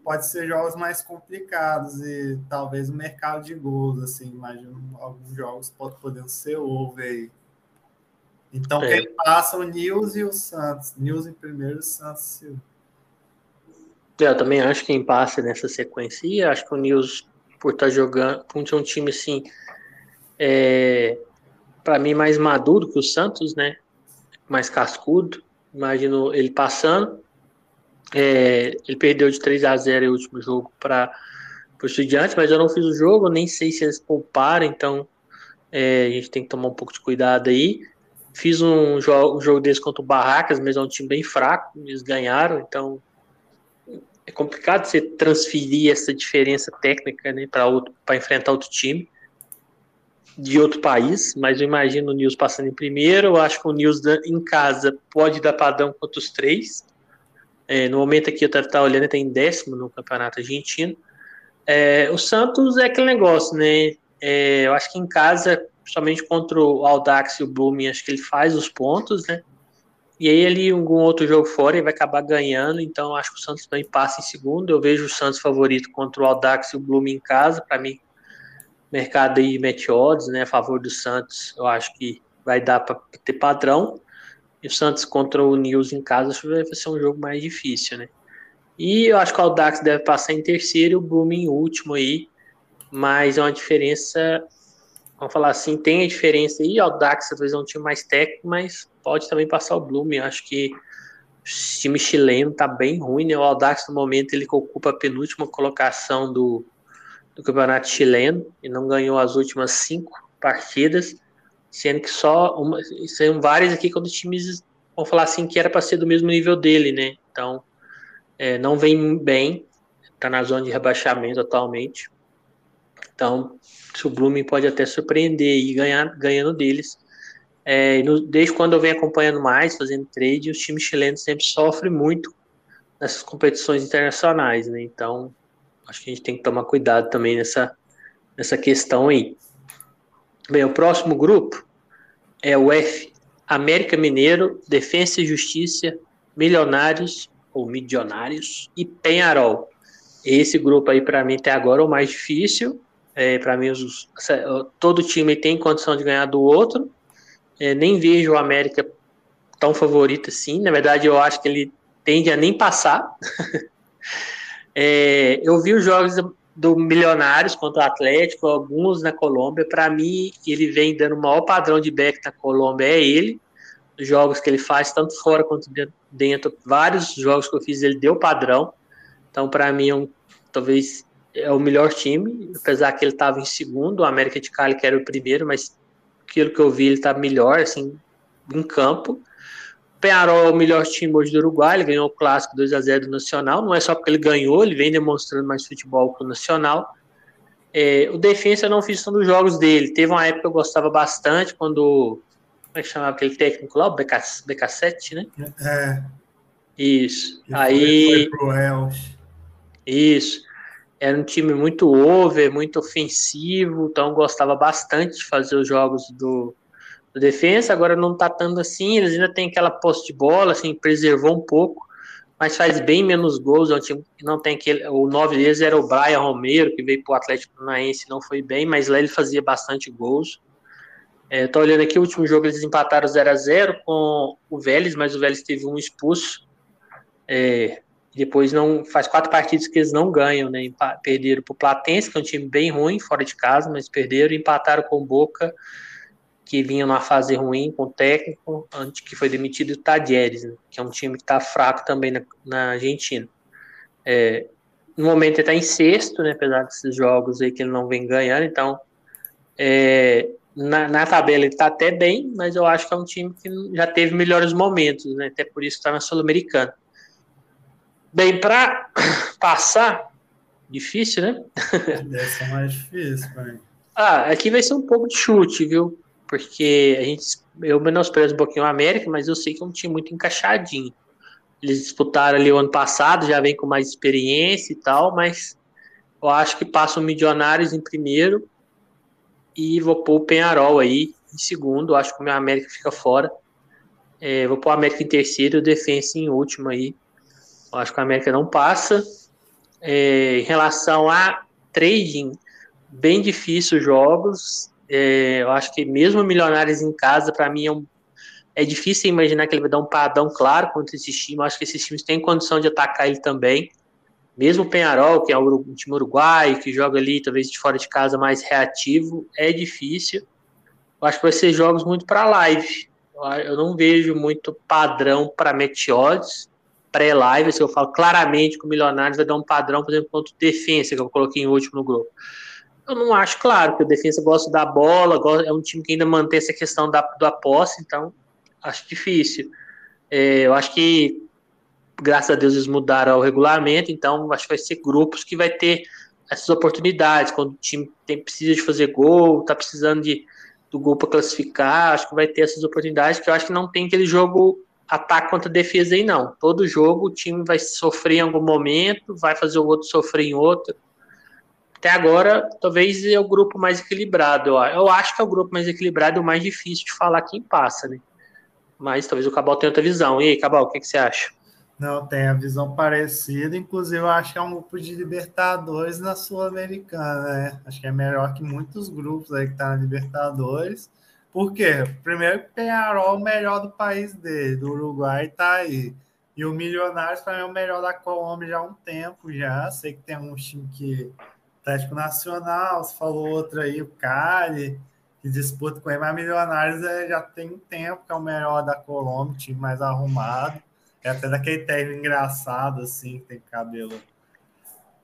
pode ser jogos mais complicados e talvez o mercado de gols, assim, imagino alguns jogos podem poder ser over aí. Então, é. quem passa o Nils e o Santos. Nils em primeiro, Santos em é, eu também acho que quem passa nessa sequência. E acho que o Nils, por estar tá jogando, por ter um time assim, é, para mim mais maduro que o Santos, né? Mais cascudo. Imagino ele passando. É, ele perdeu de 3 a 0 o último jogo para o Estudiantes, mas eu não fiz o jogo, nem sei se eles pouparam, então é, a gente tem que tomar um pouco de cuidado aí. Fiz um jogo, um jogo desse contra o Barracas, mas é um time bem fraco, eles ganharam, então é complicado você transferir essa diferença técnica né, para enfrentar outro time de outro país, mas eu imagino o Nils passando em primeiro. Eu acho que o Nils em casa pode dar padrão contra os três. É, no momento aqui eu tá olhando, tem décimo no campeonato argentino. É, o Santos é aquele negócio, né? É, eu acho que em casa, somente contra o Audax e o Blooming, acho que ele faz os pontos, né? E aí ele algum outro jogo fora ele vai acabar ganhando, então acho que o Santos também passa em segundo. Eu vejo o Santos favorito contra o Audax e o Blooming em casa, para mim mercado aí mete odds, né, a favor do Santos, eu acho que vai dar para ter padrão. E o Santos contra o News em casa, acho que vai ser um jogo mais difícil, né? E eu acho que o Audax deve passar em terceiro e o Blooming em último aí, mas é uma diferença, vamos falar assim, tem a diferença aí, o Audax talvez é um time mais técnico, mas pode também passar o Blooming, acho que o time chileno tá bem ruim, né? O Audax no momento ele ocupa a penúltima colocação do, do campeonato chileno e não ganhou as últimas cinco partidas, sendo que só uma, são várias aqui quando os times vão falar assim que era para ser do mesmo nível dele, né? Então é, não vem bem, está na zona de rebaixamento atualmente. Então, o Blooming pode até surpreender e ganhar ganhando deles. É, no, desde quando eu venho acompanhando mais, fazendo trade, os times chilenos sempre sofrem muito nessas competições internacionais, né? Então, Acho que a gente tem que tomar cuidado também nessa, nessa questão aí. Bem, o próximo grupo é o F, América Mineiro, Defesa e Justiça, Milionários ou Milionários e Penharol. Esse grupo aí para mim até agora é o mais difícil. É, para mim os, todo time tem condição de ganhar do outro. É, nem vejo o América tão favorito assim. Na verdade, eu acho que ele tende a nem passar. É, eu vi os jogos do Milionários contra o Atlético, alguns na Colômbia. Para mim, ele vem dando o maior padrão de back na Colômbia, é ele. Os jogos que ele faz, tanto fora quanto dentro, vários jogos que eu fiz, ele deu padrão. Então, para mim, é um, talvez é o melhor time, apesar que ele estava em segundo, o América de Cali que era o primeiro, mas aquilo que eu vi, ele está melhor, assim, em campo. Penharol é o melhor time hoje do Uruguai, ele ganhou o clássico 2 a 0 do Nacional, não é só porque ele ganhou, ele vem demonstrando mais futebol que o Nacional. É, o Defensa eu não fiz todos os jogos dele, teve uma época que eu gostava bastante, quando, como é que chamava aquele técnico lá, o BK, BK7, né? É. Isso, ele aí... Foi, foi Isso, era um time muito over, muito ofensivo, então gostava bastante de fazer os jogos do, da defesa, agora não tá tanto assim, eles ainda tem aquela posse de bola, assim, preservou um pouco, mas faz bem menos gols, é um time que não tem aquele, o nove deles era o Brian Romero, que veio pro Atlético Paranaense, não foi bem, mas lá ele fazia bastante gols. É, tô olhando aqui, o último jogo eles empataram 0 a 0 com o Vélez, mas o Vélez teve um expulso, é, depois não faz quatro partidas que eles não ganham, né? Perderam pro Platense, que é um time bem ruim, fora de casa, mas perderam, empataram com o Boca que vinha numa fase ruim com o técnico, antes que foi demitido o Tadieres, né, que é um time que está fraco também na, na Argentina. É, no momento ele está em sexto, né, apesar desses jogos aí que ele não vem ganhando, então é, na, na, tabela ele está até bem, mas eu acho que é um time que já teve melhores momentos, né, até por isso está na Sul-Americana. Bem, para passar, Difícil, né? Deve ser mais difícil, pai. Ah, aqui vai ser um pouco de chute, viu? Porque a gente, eu menosprezo um pouquinho o América, mas eu sei que é um time muito encaixadinho. Eles disputaram ali o ano passado, já vem com mais experiência e tal, mas eu acho que passa o Milionários em primeiro e vou pôr o Penharol aí em segundo. Eu acho que o meu América fica fora. É, vou pôr o América em terceiro e o Defensa em último aí. Eu acho que o América não passa. É, em relação a trading, bem difícil os jogos. É, eu acho que mesmo Milionários em casa, para mim, é, um, é difícil imaginar que ele vai dar um padrão claro contra esses times. Eu acho que esses times têm condição de atacar ele também. Mesmo o Penharol, que é um time uruguaio, que joga ali, talvez de fora de casa, mais reativo, é difícil. Eu acho que vai ser jogos muito para live. Eu não vejo muito padrão para Meteodes pré-live, se eu falo claramente que o Milionários vai dar um padrão, por exemplo, contra o Defensa, que eu coloquei em último no grupo. Eu não acho claro, que o Defensa gosta da bola, é um time que ainda mantém essa questão da, da posse, então acho difícil. É, eu acho que, graças a Deus, eles mudaram o regulamento, então acho que vai ser grupos que vai ter essas oportunidades, quando o time tem, precisa de fazer gol, tá precisando de, do gol para classificar, acho que vai ter essas oportunidades, que eu acho que não tem aquele jogo ataque contra defesa aí, não. Todo jogo o time vai sofrer em algum momento, vai fazer o outro sofrer em outro. Até agora, talvez é o grupo mais equilibrado. Eu acho que é o grupo mais equilibrado e o mais difícil de falar quem passa, né? Mas talvez o Cabal tenha outra visão. E aí, Cabal, o que, que você acha? Não, tem a visão parecida. Inclusive, eu acho que é um grupo de Libertadores na Sul-Americana, né? Acho que é melhor que muitos grupos aí que tá na Libertadores. Por quê? Primeiro que Penharol é o melhor do país dele, do Uruguai, tá aí. E o Milionários, para mim, é o melhor da Colômbia já há um tempo já. Sei que tem um time que Atlético Nacional, você falou outro aí, o Cali, que disputa com ele, mas Milionários é, já tem um tempo que é o melhor da Colômbia, time mais arrumado. É até daquele técnico engraçado, assim, que tem cabelo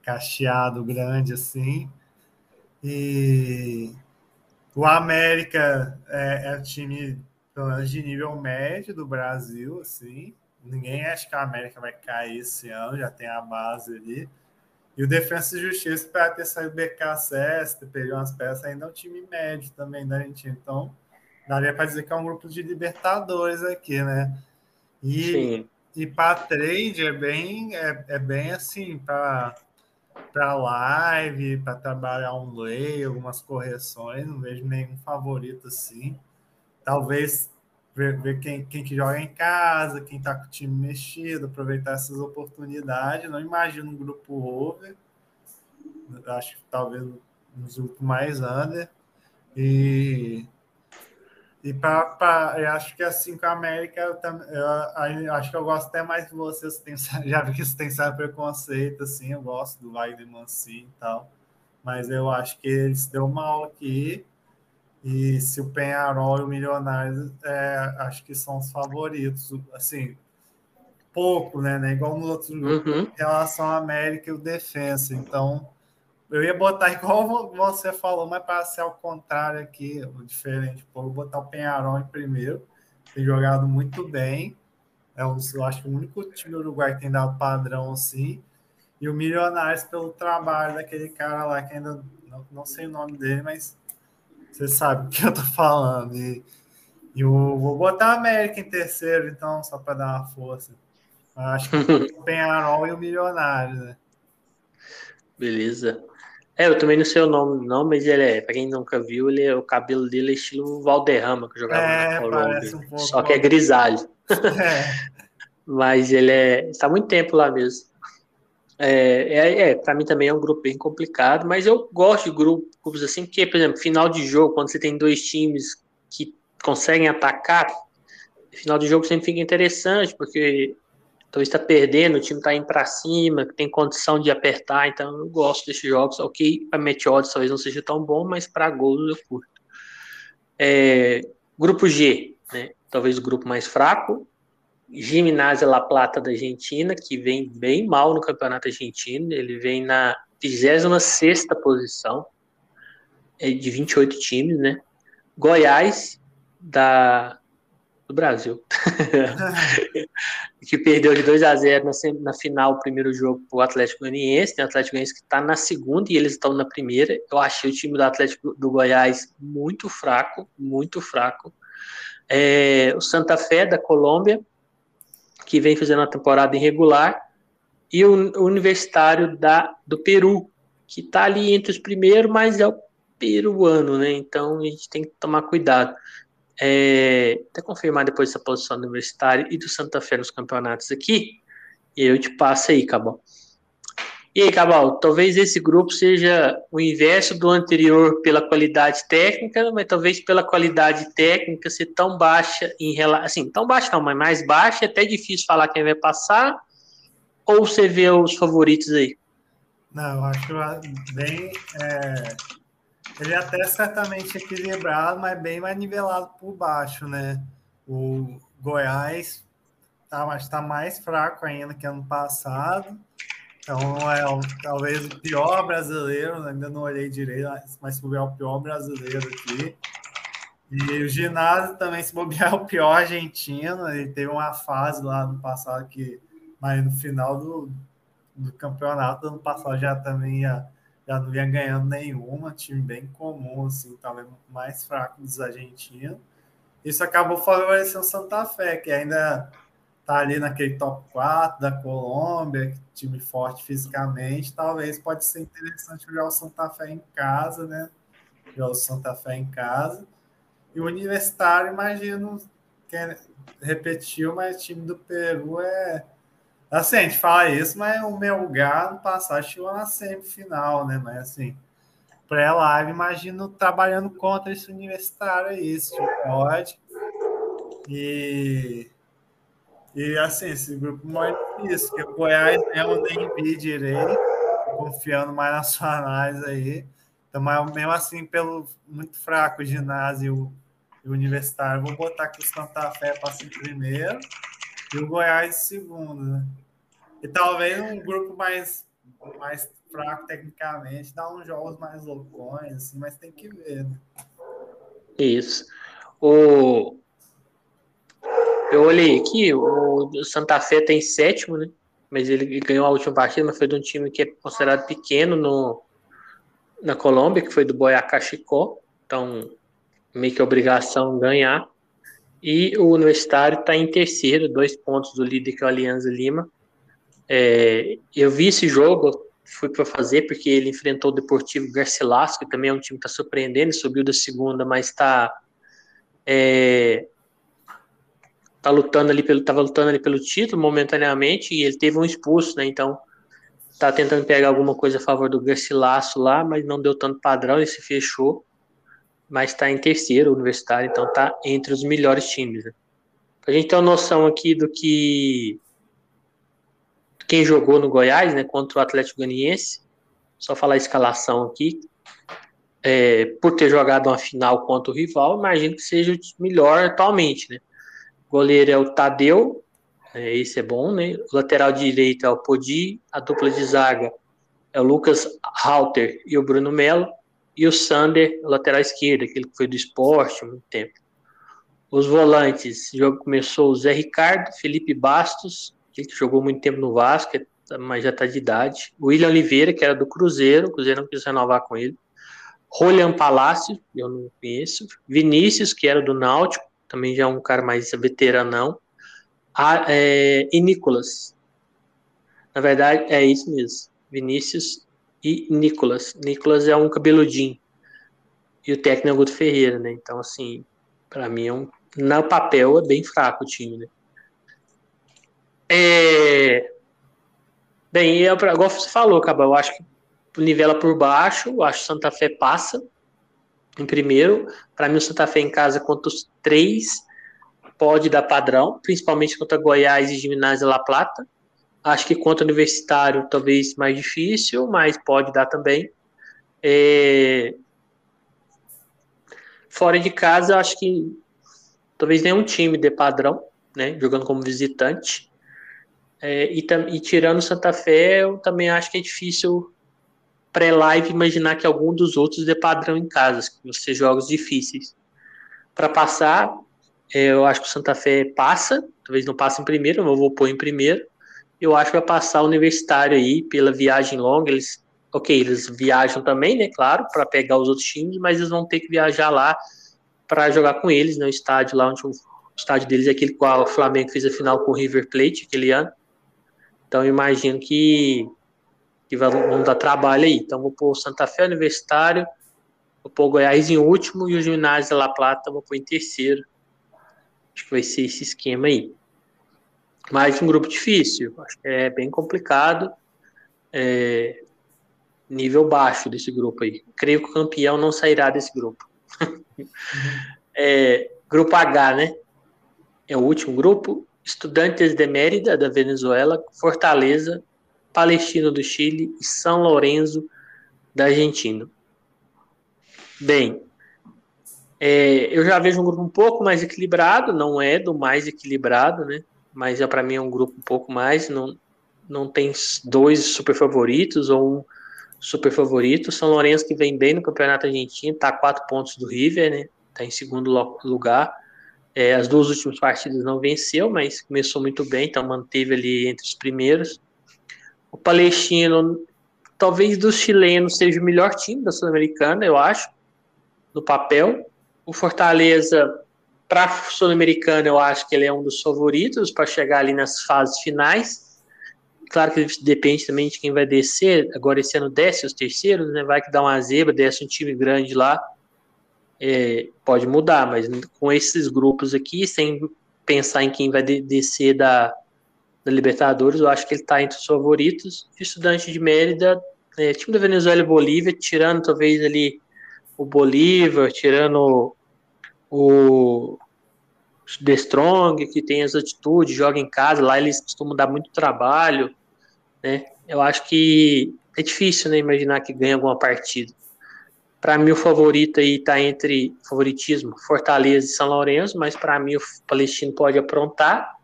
cacheado grande, assim. E o América é, é time de nível médio do Brasil, assim. Ninguém acha que a América vai cair esse ano, já tem a base ali. E o Defensa e Justiça, para ter saído BKSS, pegado umas peças, ainda é um time médio também da Argentina. Então, daria para dizer que é um grupo de Libertadores aqui, né? E, e para trade é bem, é, é bem assim, para para live, para trabalhar um lay, algumas correções, não vejo nenhum favorito assim. Talvez ver, ver quem, quem que joga em casa, quem está com o time mexido, aproveitar essas oportunidades. Não imagino um grupo over. Acho que talvez um grupo mais under. E e para eu acho que assim com a América, eu, eu, eu, acho que eu gosto até mais de vocês. Tem, já vi que você tem certo preconceito, assim, eu gosto do Wagner Mancini e tal. Mas eu acho que eles deu mal aqui. E se o Penharol e o Milionários, é, acho que são os favoritos. Assim, pouco, né? né? Igual no outro uhum. em relação à América e o Defensa. Então, eu ia botar igual você falou, mas para ser ao contrário aqui, diferente. Pô, vou botar o Penharol em primeiro. Tem jogado muito bem. É um, eu acho que o único time do Uruguai que tem dado padrão assim. E o Milionários pelo trabalho daquele cara lá, que ainda não, não sei o nome dele, mas você sabe o que eu tô falando. E, e eu vou botar a América em terceiro, então, só para dar uma força. Acho que o Penharol e o Milionários, né? Beleza. É, eu também não sei o nome, não, mas ele é, pra quem nunca viu, ele é, o cabelo dele é estilo Valderrama, que jogava é, na Colômbia. Um só que é grisalho. É. mas ele é. está muito tempo lá mesmo. É, é, é para mim também é um grupo bem complicado, mas eu gosto de grupos assim, porque, por exemplo, final de jogo, quando você tem dois times que conseguem atacar, final de jogo sempre fica interessante, porque talvez está perdendo, o time está indo para cima, tem condição de apertar, então eu gosto desses jogos. Ok, a Meteoros talvez não seja tão bom, mas para gols eu curto. É, grupo G, né? talvez o grupo mais fraco. Gimnasia La Plata da Argentina, que vem bem mal no campeonato argentino, ele vem na 26 posição, é de 28 times, né? Goiás, da do Brasil. que perdeu de 2 a 0 na, na final, o primeiro jogo, para o Atlético Goianiense. Tem o Atlético Goianiense que está na segunda e eles estão na primeira. Eu achei o time do Atlético do Goiás muito fraco, muito fraco. É, o Santa Fé da Colômbia, que vem fazendo uma temporada irregular. E o, Universitário da, do Peru, que está ali entre os primeiros, mas é o peruano, né? Então a gente tem que tomar cuidado. É, até confirmar depois essa posição do Universitário e do Santa Fé nos campeonatos aqui. E eu te passo aí, Cabal. E aí, Cabal, talvez esse grupo seja o inverso do anterior pela qualidade técnica, mas talvez pela qualidade técnica ser tão baixa em relação. Assim, tão baixa não, mas mais baixa, é até difícil falar quem vai passar. Ou você vê os favoritos aí? Não, acho bem. É ele é até certamente equilibrado, mas bem mais nivelado por baixo, né? O Goiás tá, está mais fraco ainda que ano passado. Então é talvez o pior brasileiro, ainda não olhei direito, mas se bobear o pior brasileiro aqui. E o ginásio também, se bobear, é o pior argentino. Ele teve uma fase lá no passado que, mas no final do, do campeonato ano passado já também ia já não vinha ganhando nenhuma, time bem comum, assim, talvez mais fraco dos argentinos. Isso acabou favorecendo Santa Fé, que ainda tá ali naquele top 4 da Colômbia, time forte fisicamente. Talvez pode ser interessante jogar o Santa Fé em casa, né? Jogar o Santa Fé em casa. E o Universitário, imagino, que repetiu, mas time do Peru é Assim, a gente fala isso, mas o meu lugar no passado chegou na semifinal, né? Mas assim, pré-live, imagino trabalhando contra esse universitário aí, tipo pode. E, e assim, esse grupo mais difícil, que o Goiás mesmo nem vi direito, confiando mais na sua análise aí. Então, mas mesmo assim, pelo muito fraco o ginásio e o universitário, vou botar que o Santa Fé passa em primeiro. E o Goiás segundo, né? E talvez um grupo mais, mais fraco tecnicamente, dá uns jogos mais loucões, assim, mas tem que ver, né? Isso. O... Eu olhei aqui, o Santa Fé tem sétimo, né? Mas ele ganhou a última partida, mas foi de um time que é considerado pequeno no, na Colômbia, que foi do Boyacá Chicó. Então, meio que obrigação ganhar. E o Universitário está em terceiro, dois pontos do líder que é o Alianza Lima. É, eu vi esse jogo, fui para fazer porque ele enfrentou o Deportivo Garcilaso, que também é um time que está surpreendendo, subiu da segunda, mas está é, tá lutando ali pelo, tava lutando ali pelo título momentaneamente e ele teve um expulso, né? Então tá tentando pegar alguma coisa a favor do Garcilaso lá, mas não deu tanto padrão, ele se fechou mas está em terceiro universitário, então está entre os melhores times. Né? A gente tem uma noção aqui do que quem jogou no Goiás, né, contra o Atlético Ganiense, só falar a escalação aqui, é, por ter jogado uma final contra o rival, imagino que seja o melhor atualmente, né? O goleiro é o Tadeu, é, esse é bom, né? O lateral direito é o Podi, a dupla de zaga é o Lucas Halter e o Bruno Melo, e o Sander, lateral esquerdo, aquele que foi do esporte há muito tempo. Os volantes, o jogo começou o Zé Ricardo, Felipe Bastos, que jogou muito tempo no Vasco, mas já está de idade. William Oliveira, que era do Cruzeiro, o Cruzeiro não quis renovar com ele. Rolian Palácio, eu não conheço. Vinícius, que era do Náutico, também já é um cara mais veteranão. A, é, e Nicolas. Na verdade, é isso mesmo. Vinícius e Nicolas. Nicolas é um cabeludinho. E o técnico é o Guto Ferreira, né? Então, assim, para mim é um. No papel é bem fraco o time, né? É... Bem, eu, igual você falou, Cabal, eu acho que nivela por baixo, eu acho que Santa Fé passa em primeiro. Para mim, o Santa Fé em casa contra os três pode dar padrão, principalmente contra Goiás e Gimnasia La Plata. Acho que contra o Universitário talvez mais difícil, mas pode dar também. É... Fora de casa, acho que talvez nenhum time dê padrão, né? Jogando como visitante. É, e, e, tirando Santa Fé, eu também acho que é difícil pré-live imaginar que algum dos outros dê padrão em casa, que vão ser jogos difíceis. Para passar, é, eu acho que o Santa Fé passa, talvez não passe em primeiro, mas eu vou pôr em primeiro. Eu acho que vai passar o Universitário aí pela viagem longa. Eles, ok, eles viajam também, né? Claro, para pegar os outros times, mas eles vão ter que viajar lá para jogar com eles, no né, estádio lá onde o estádio deles é aquele qual o Flamengo fez a final com o River Plate aquele ano. Então eu imagino que, que vão dar trabalho aí. Então vou pôr o Santa Fé Universitário, vou pôr o Goiás em último e o Ginásio La Plata vou pôr em terceiro. Acho que vai ser esse esquema aí. Mas um grupo difícil, acho que é bem complicado. É, nível baixo desse grupo aí. Creio que o campeão não sairá desse grupo. é, grupo H, né? É o último grupo. Estudantes de Mérida, da Venezuela, Fortaleza, Palestino do Chile e São Lourenço, da Argentina. Bem, é, eu já vejo um grupo um pouco mais equilibrado, não é do mais equilibrado, né? Mas é para mim é um grupo um pouco mais, não, não tem dois super favoritos ou um super favorito. São Lourenço que vem bem no Campeonato Argentino, está a quatro pontos do River, né? Está em segundo lugar. É, as duas últimas partidas não venceu, mas começou muito bem, então manteve ali entre os primeiros. O Palestino, talvez dos chilenos, seja o melhor time da Sul-Americana, eu acho, no papel. O Fortaleza, para a Sul-Americana, eu acho que ele é um dos favoritos para chegar ali nas fases finais claro que depende também de quem vai descer. Agora esse ano desce os terceiros, né? Vai que dá uma zebra, desce um time grande lá. É, pode mudar, mas com esses grupos aqui, sem pensar em quem vai descer da, da Libertadores, eu acho que ele está entre os favoritos. Estudante de Mérida, é, time da Venezuela e Bolívia, tirando talvez ali o Bolívar, tirando o The Strong, que tem as atitudes, joga em casa, lá eles costumam dar muito trabalho né? Eu acho que é difícil, né, imaginar que ganha alguma partida. Para mim, o favorito aí está entre favoritismo, Fortaleza e São Lourenço, mas para mim o Palestino pode aprontar.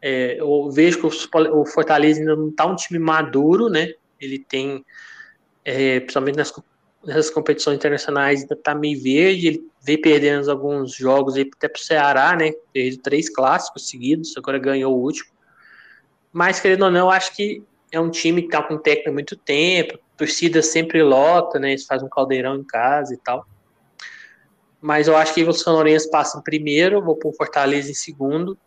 É, eu vejo que o Fortaleza ainda não está um time maduro, né? Ele tem, é, principalmente nas, nessas competições internacionais, ainda está meio verde. Ele vem perdendo alguns jogos aí até para o Ceará, né? Perdeu três clássicos seguidos, agora ganhou o último. Mas, querendo ou não, eu acho que é um time que tá com técnico há muito tempo, torcida sempre lota, né? Eles fazem um caldeirão em casa e tal. Mas eu acho que o São Lourenço passa em primeiro, vou pôr Fortaleza em segundo,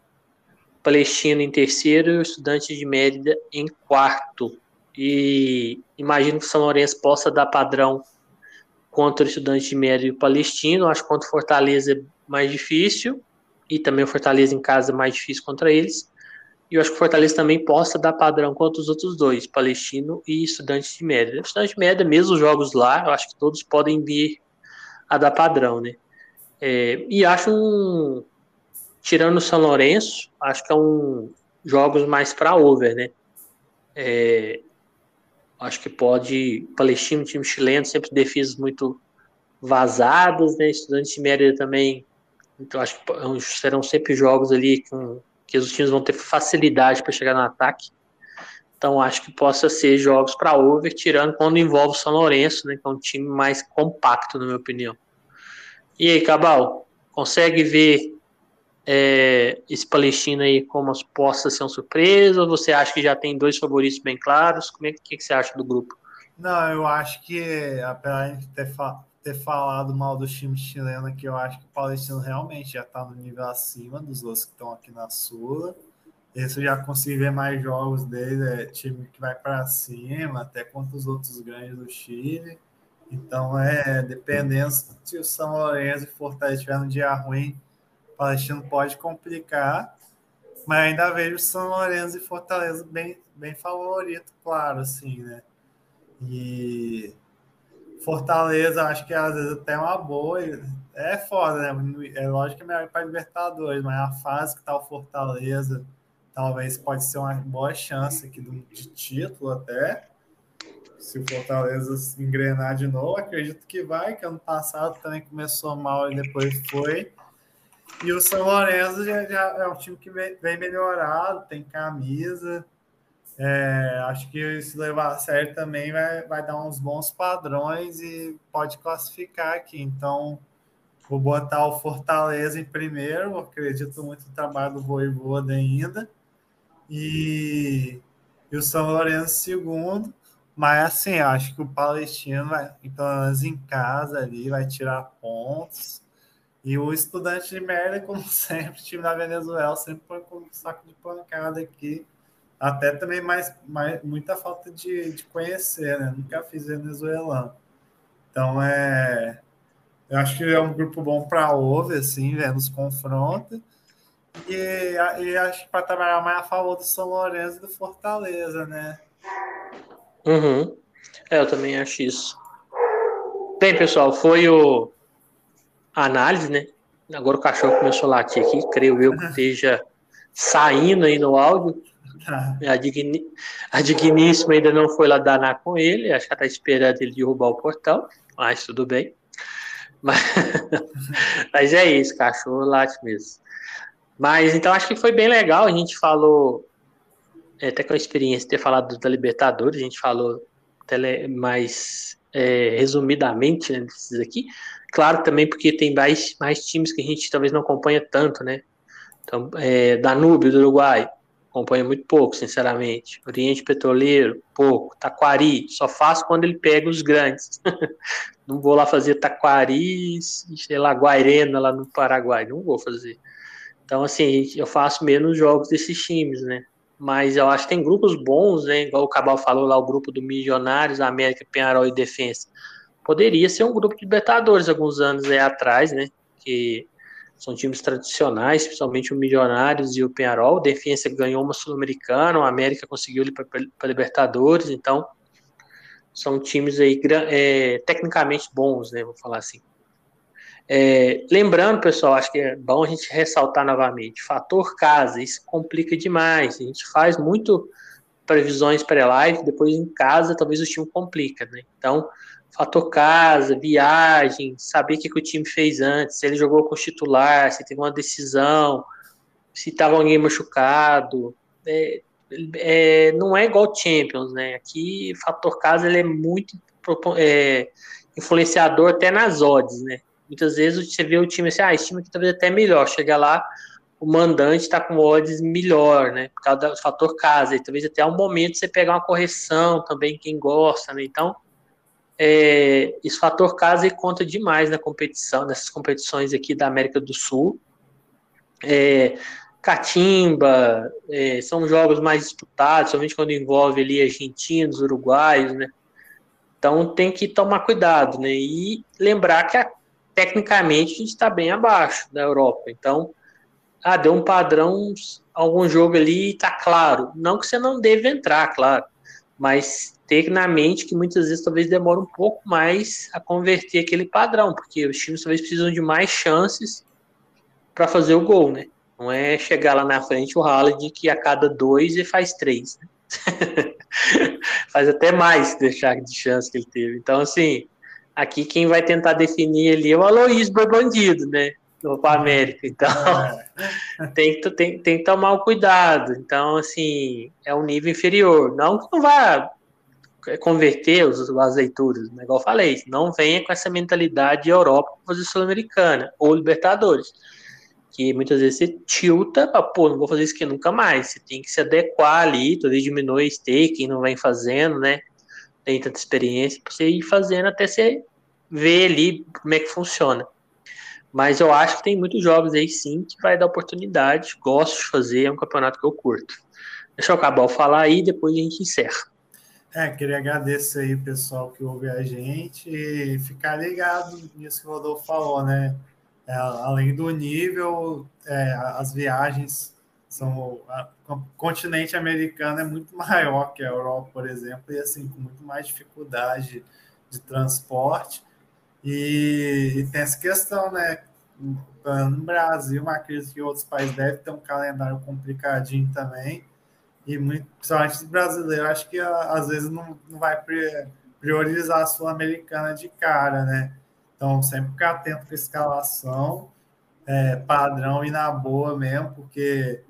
Palestino em terceiro e o Estudante de Mérida em quarto. E imagino que o São Lourenço possa dar padrão contra o Estudante de Mérida e o Palestino. Acho que contra o Fortaleza é mais difícil. E também o Fortaleza em casa é mais difícil contra eles. E eu acho que o Fortaleza também possa dar padrão contra os outros dois, Palestino e Estudantes de Média. Estudantes de Média, mesmo os jogos lá, eu acho que todos podem vir a dar padrão, né? É, e acho um. Tirando o São Lourenço, acho que é um. Jogos mais para over, né? É, acho que pode. Palestino, time chileno, sempre defesas muito vazadas, né? Estudantes de Média também. Então acho que serão sempre jogos ali com que os times vão ter facilidade para chegar no ataque. Então acho que possa ser jogos para over, tirando quando envolve o São Lourenço, né, que é um time mais compacto, na minha opinião. E aí, Cabal, consegue ver é, esse Palestina aí como possa ser uma surpresa? Ou você acha que já tem dois favoritos bem claros? Como é que, que você acha do grupo? Não, eu acho que, apesar de ter, fa ter falado mal do time chileno, que eu acho que o Palestino realmente já está no nível acima dos outros que estão aqui na Sula. Esse eu já consegui ver mais jogos dele, é time que vai para cima, até contra os outros grandes do Chile. Então, é dependendo se o São Lourenço e Fortaleza estiver no dia ruim, Palestino pode complicar. Mas ainda vejo São Lourenço e Fortaleza bem, bem favorito, claro, assim, né? E Fortaleza, acho que às vezes até é uma boa. É foda, né? É lógico que é melhor para Libertadores, mas a fase que tá o Fortaleza talvez pode ser uma boa chance aqui de título até. Se o Fortaleza engrenar de novo, acredito que vai, que ano passado também começou mal e depois foi. E o São Lourenço já, já é um time que vem, melhorado, tem camisa. É, acho que se levar a sério também vai, vai dar uns bons padrões e pode classificar aqui. Então, Vou botar o Fortaleza em primeiro, acredito muito no trabalho do Voivoda ainda. E, e o São Lourenço segundo. Mas assim, acho que o Palestino vai, pelo menos em casa ali, vai tirar pontos. E o estudante de merda, como sempre, time da Venezuela sempre põe com um saco de pancada aqui. Até também mais, mais muita falta de, de conhecer, né? Nunca fiz venezuelano. Então é. Eu acho que é um grupo bom para ouvir, assim, vendo os confrontos. E, e acho que para trabalhar mais a favor do São Lourenço e do Fortaleza, né? Uhum. É, eu também acho isso. Bem, pessoal, foi o a análise, né? Agora o cachorro começou a latir aqui, creio eu que esteja saindo aí no áudio. Tá. A, digni... a digníssima ainda não foi lá danar com ele, acho que está esperando ele derrubar o portão, mas tudo bem. Mas, mas é isso, cachorro late mesmo. Mas então acho que foi bem legal, a gente falou, é, até com a experiência de ter falado da Libertadores, a gente falou mais é, resumidamente né, desses aqui, Claro, também porque tem mais, mais times que a gente talvez não acompanha tanto, né? Então, é, Danúbio do Uruguai, acompanha muito pouco, sinceramente. Oriente Petroleiro, pouco. Taquari, só faço quando ele pega os grandes. não vou lá fazer Taquari, sei lá, Guairena lá no Paraguai, não vou fazer. Então, assim, eu faço menos jogos desses times, né? Mas eu acho que tem grupos bons, né? Igual o Cabal falou lá, o grupo do Milionários, América, Penharol e Defensa poderia ser um grupo de Libertadores alguns anos aí atrás, né? Que são times tradicionais, principalmente o Milionários e o Penharol. O Defensa ganhou uma Sul-Americana, o América conseguiu ir para Libertadores, então são times aí é, tecnicamente bons, né? Vou falar assim. É, lembrando, pessoal, acho que é bom a gente ressaltar novamente: fator casa, isso complica demais. A gente faz muito previsões pré-live, depois em casa talvez o time complica, né? Então, fator casa, viagem, saber o que, que o time fez antes, se ele jogou com o titular, se teve uma decisão, se estava alguém machucado. É, é, não é igual Champions, né? Aqui, fator casa ele é muito é, influenciador até nas odds, né? Muitas vezes você vê o time assim, ah, esse time aqui talvez até melhor. Chega lá, o mandante está com odds melhor, né? Por causa do fator casa. E talvez até um momento você pegar uma correção também, quem gosta, né? Então, é, esse fator casa conta demais na competição, nessas competições aqui da América do Sul. É, catimba, é, são jogos mais disputados, somente quando envolve ali argentinos, uruguaios, né? Então tem que tomar cuidado, né? E lembrar que a, tecnicamente a gente está bem abaixo da Europa. Então, ah, deu um padrão, algum jogo ali, tá claro. Não que você não deve entrar, claro, mas ter na mente que muitas vezes talvez demore um pouco mais a converter aquele padrão, porque os times talvez precisam de mais chances para fazer o gol, né? Não é chegar lá na frente o Haaland que a cada dois e faz três, né? faz até mais deixar de chance que ele teve. Então, assim, aqui quem vai tentar definir ali é o Aloysio Bandido, né? No Copa América. Então, é. tem, que, tem, tem que tomar o cuidado. Então, assim, é um nível inferior. Não que não vá converter os, as leituras, né? igual eu falei, não venha com essa mentalidade de Europa para fazer Sul-Americana ou Libertadores, que muitas vezes você tilta para, pô, não vou fazer isso aqui nunca mais, você tem que se adequar ali, talvez diminuir o stake, não vem fazendo, né, tem tanta experiência, para você ir fazendo até você ver ali como é que funciona. Mas eu acho que tem muitos jogos aí sim que vai dar oportunidade, gosto de fazer, é um campeonato que eu curto. Deixa eu acabar de falar aí, depois a gente encerra. É, queria agradecer aí o pessoal que ouve a gente e ficar ligado nisso que o Rodolfo falou, né? É, além do nível, é, as viagens são. o continente americano é muito maior que a Europa, por exemplo, e assim, com muito mais dificuldade de transporte. E, e tem essa questão, né? No Brasil, uma crise que outros países devem ter um calendário complicadinho também e muito, principalmente brasileiro, acho que às vezes não, não vai priorizar a Sul-Americana de cara, né? Então, sempre ficar atento com a escalação, é, padrão e na boa mesmo, porque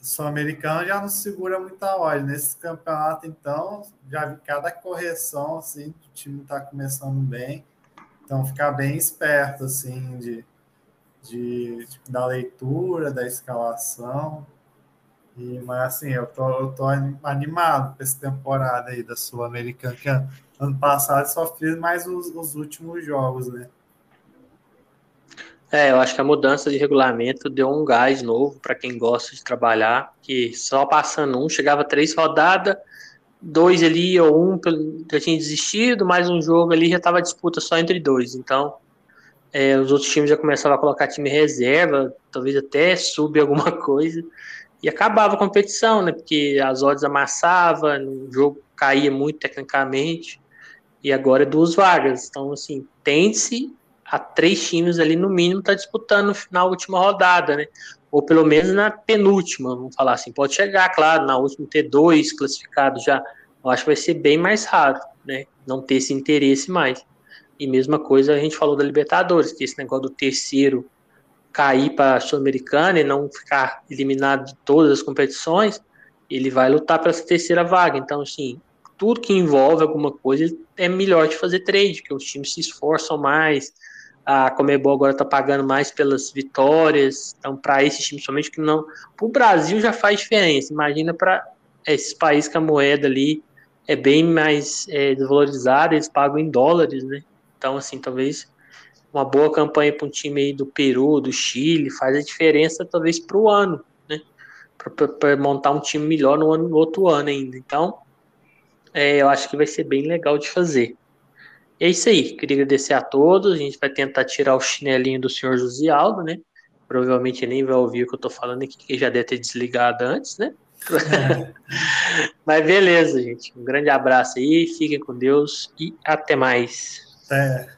Sul-Americano já não segura muita hora. Nesse campeonato, então, já vi cada correção, assim, o time está começando bem. Então, ficar bem esperto, assim, de, de, de da leitura, da escalação. E, mas assim, eu tô, eu tô animado com essa temporada aí da Sul-Americana, que ano passado só fiz mais os, os últimos jogos, né? É, eu acho que a mudança de regulamento deu um gás novo para quem gosta de trabalhar, que só passando um, chegava três rodadas, dois ali ou um já tinha desistido, mais um jogo ali já estava disputa só entre dois. Então, é, os outros times já começavam a colocar time reserva, talvez até subir alguma coisa e acabava a competição, né? Porque as odds amassavam, o jogo caía muito tecnicamente, e agora é duas vagas. Então, assim, tem-se a três times ali no mínimo tá disputando na última rodada, né? Ou pelo menos na penúltima, vamos falar assim. Pode chegar, claro, na última ter dois classificados já. Eu acho que vai ser bem mais raro, né? Não ter esse interesse mais. E mesma coisa a gente falou da Libertadores, que esse negócio do terceiro cair para a Sul-Americana e não ficar eliminado de todas as competições, ele vai lutar para essa terceira vaga. Então, assim, tudo que envolve alguma coisa é melhor de fazer trade, porque os times se esforçam mais. A Comebol agora está pagando mais pelas vitórias. Então, para esses times, somente que não. Para o Brasil já faz diferença. Imagina para esses países que a moeda ali é bem mais é, desvalorizada, eles pagam em dólares, né? Então, assim, talvez uma boa campanha para um time aí do Peru, do Chile, faz a diferença talvez para o ano, né? Para montar um time melhor no, ano, no outro ano ainda. Então, é, eu acho que vai ser bem legal de fazer. É isso aí, queria agradecer a todos. A gente vai tentar tirar o chinelinho do senhor José Aldo, né? Provavelmente nem vai ouvir o que eu tô falando aqui, que já deve ter desligado antes, né? Mas beleza, gente. Um grande abraço aí, fiquem com Deus e até mais. É.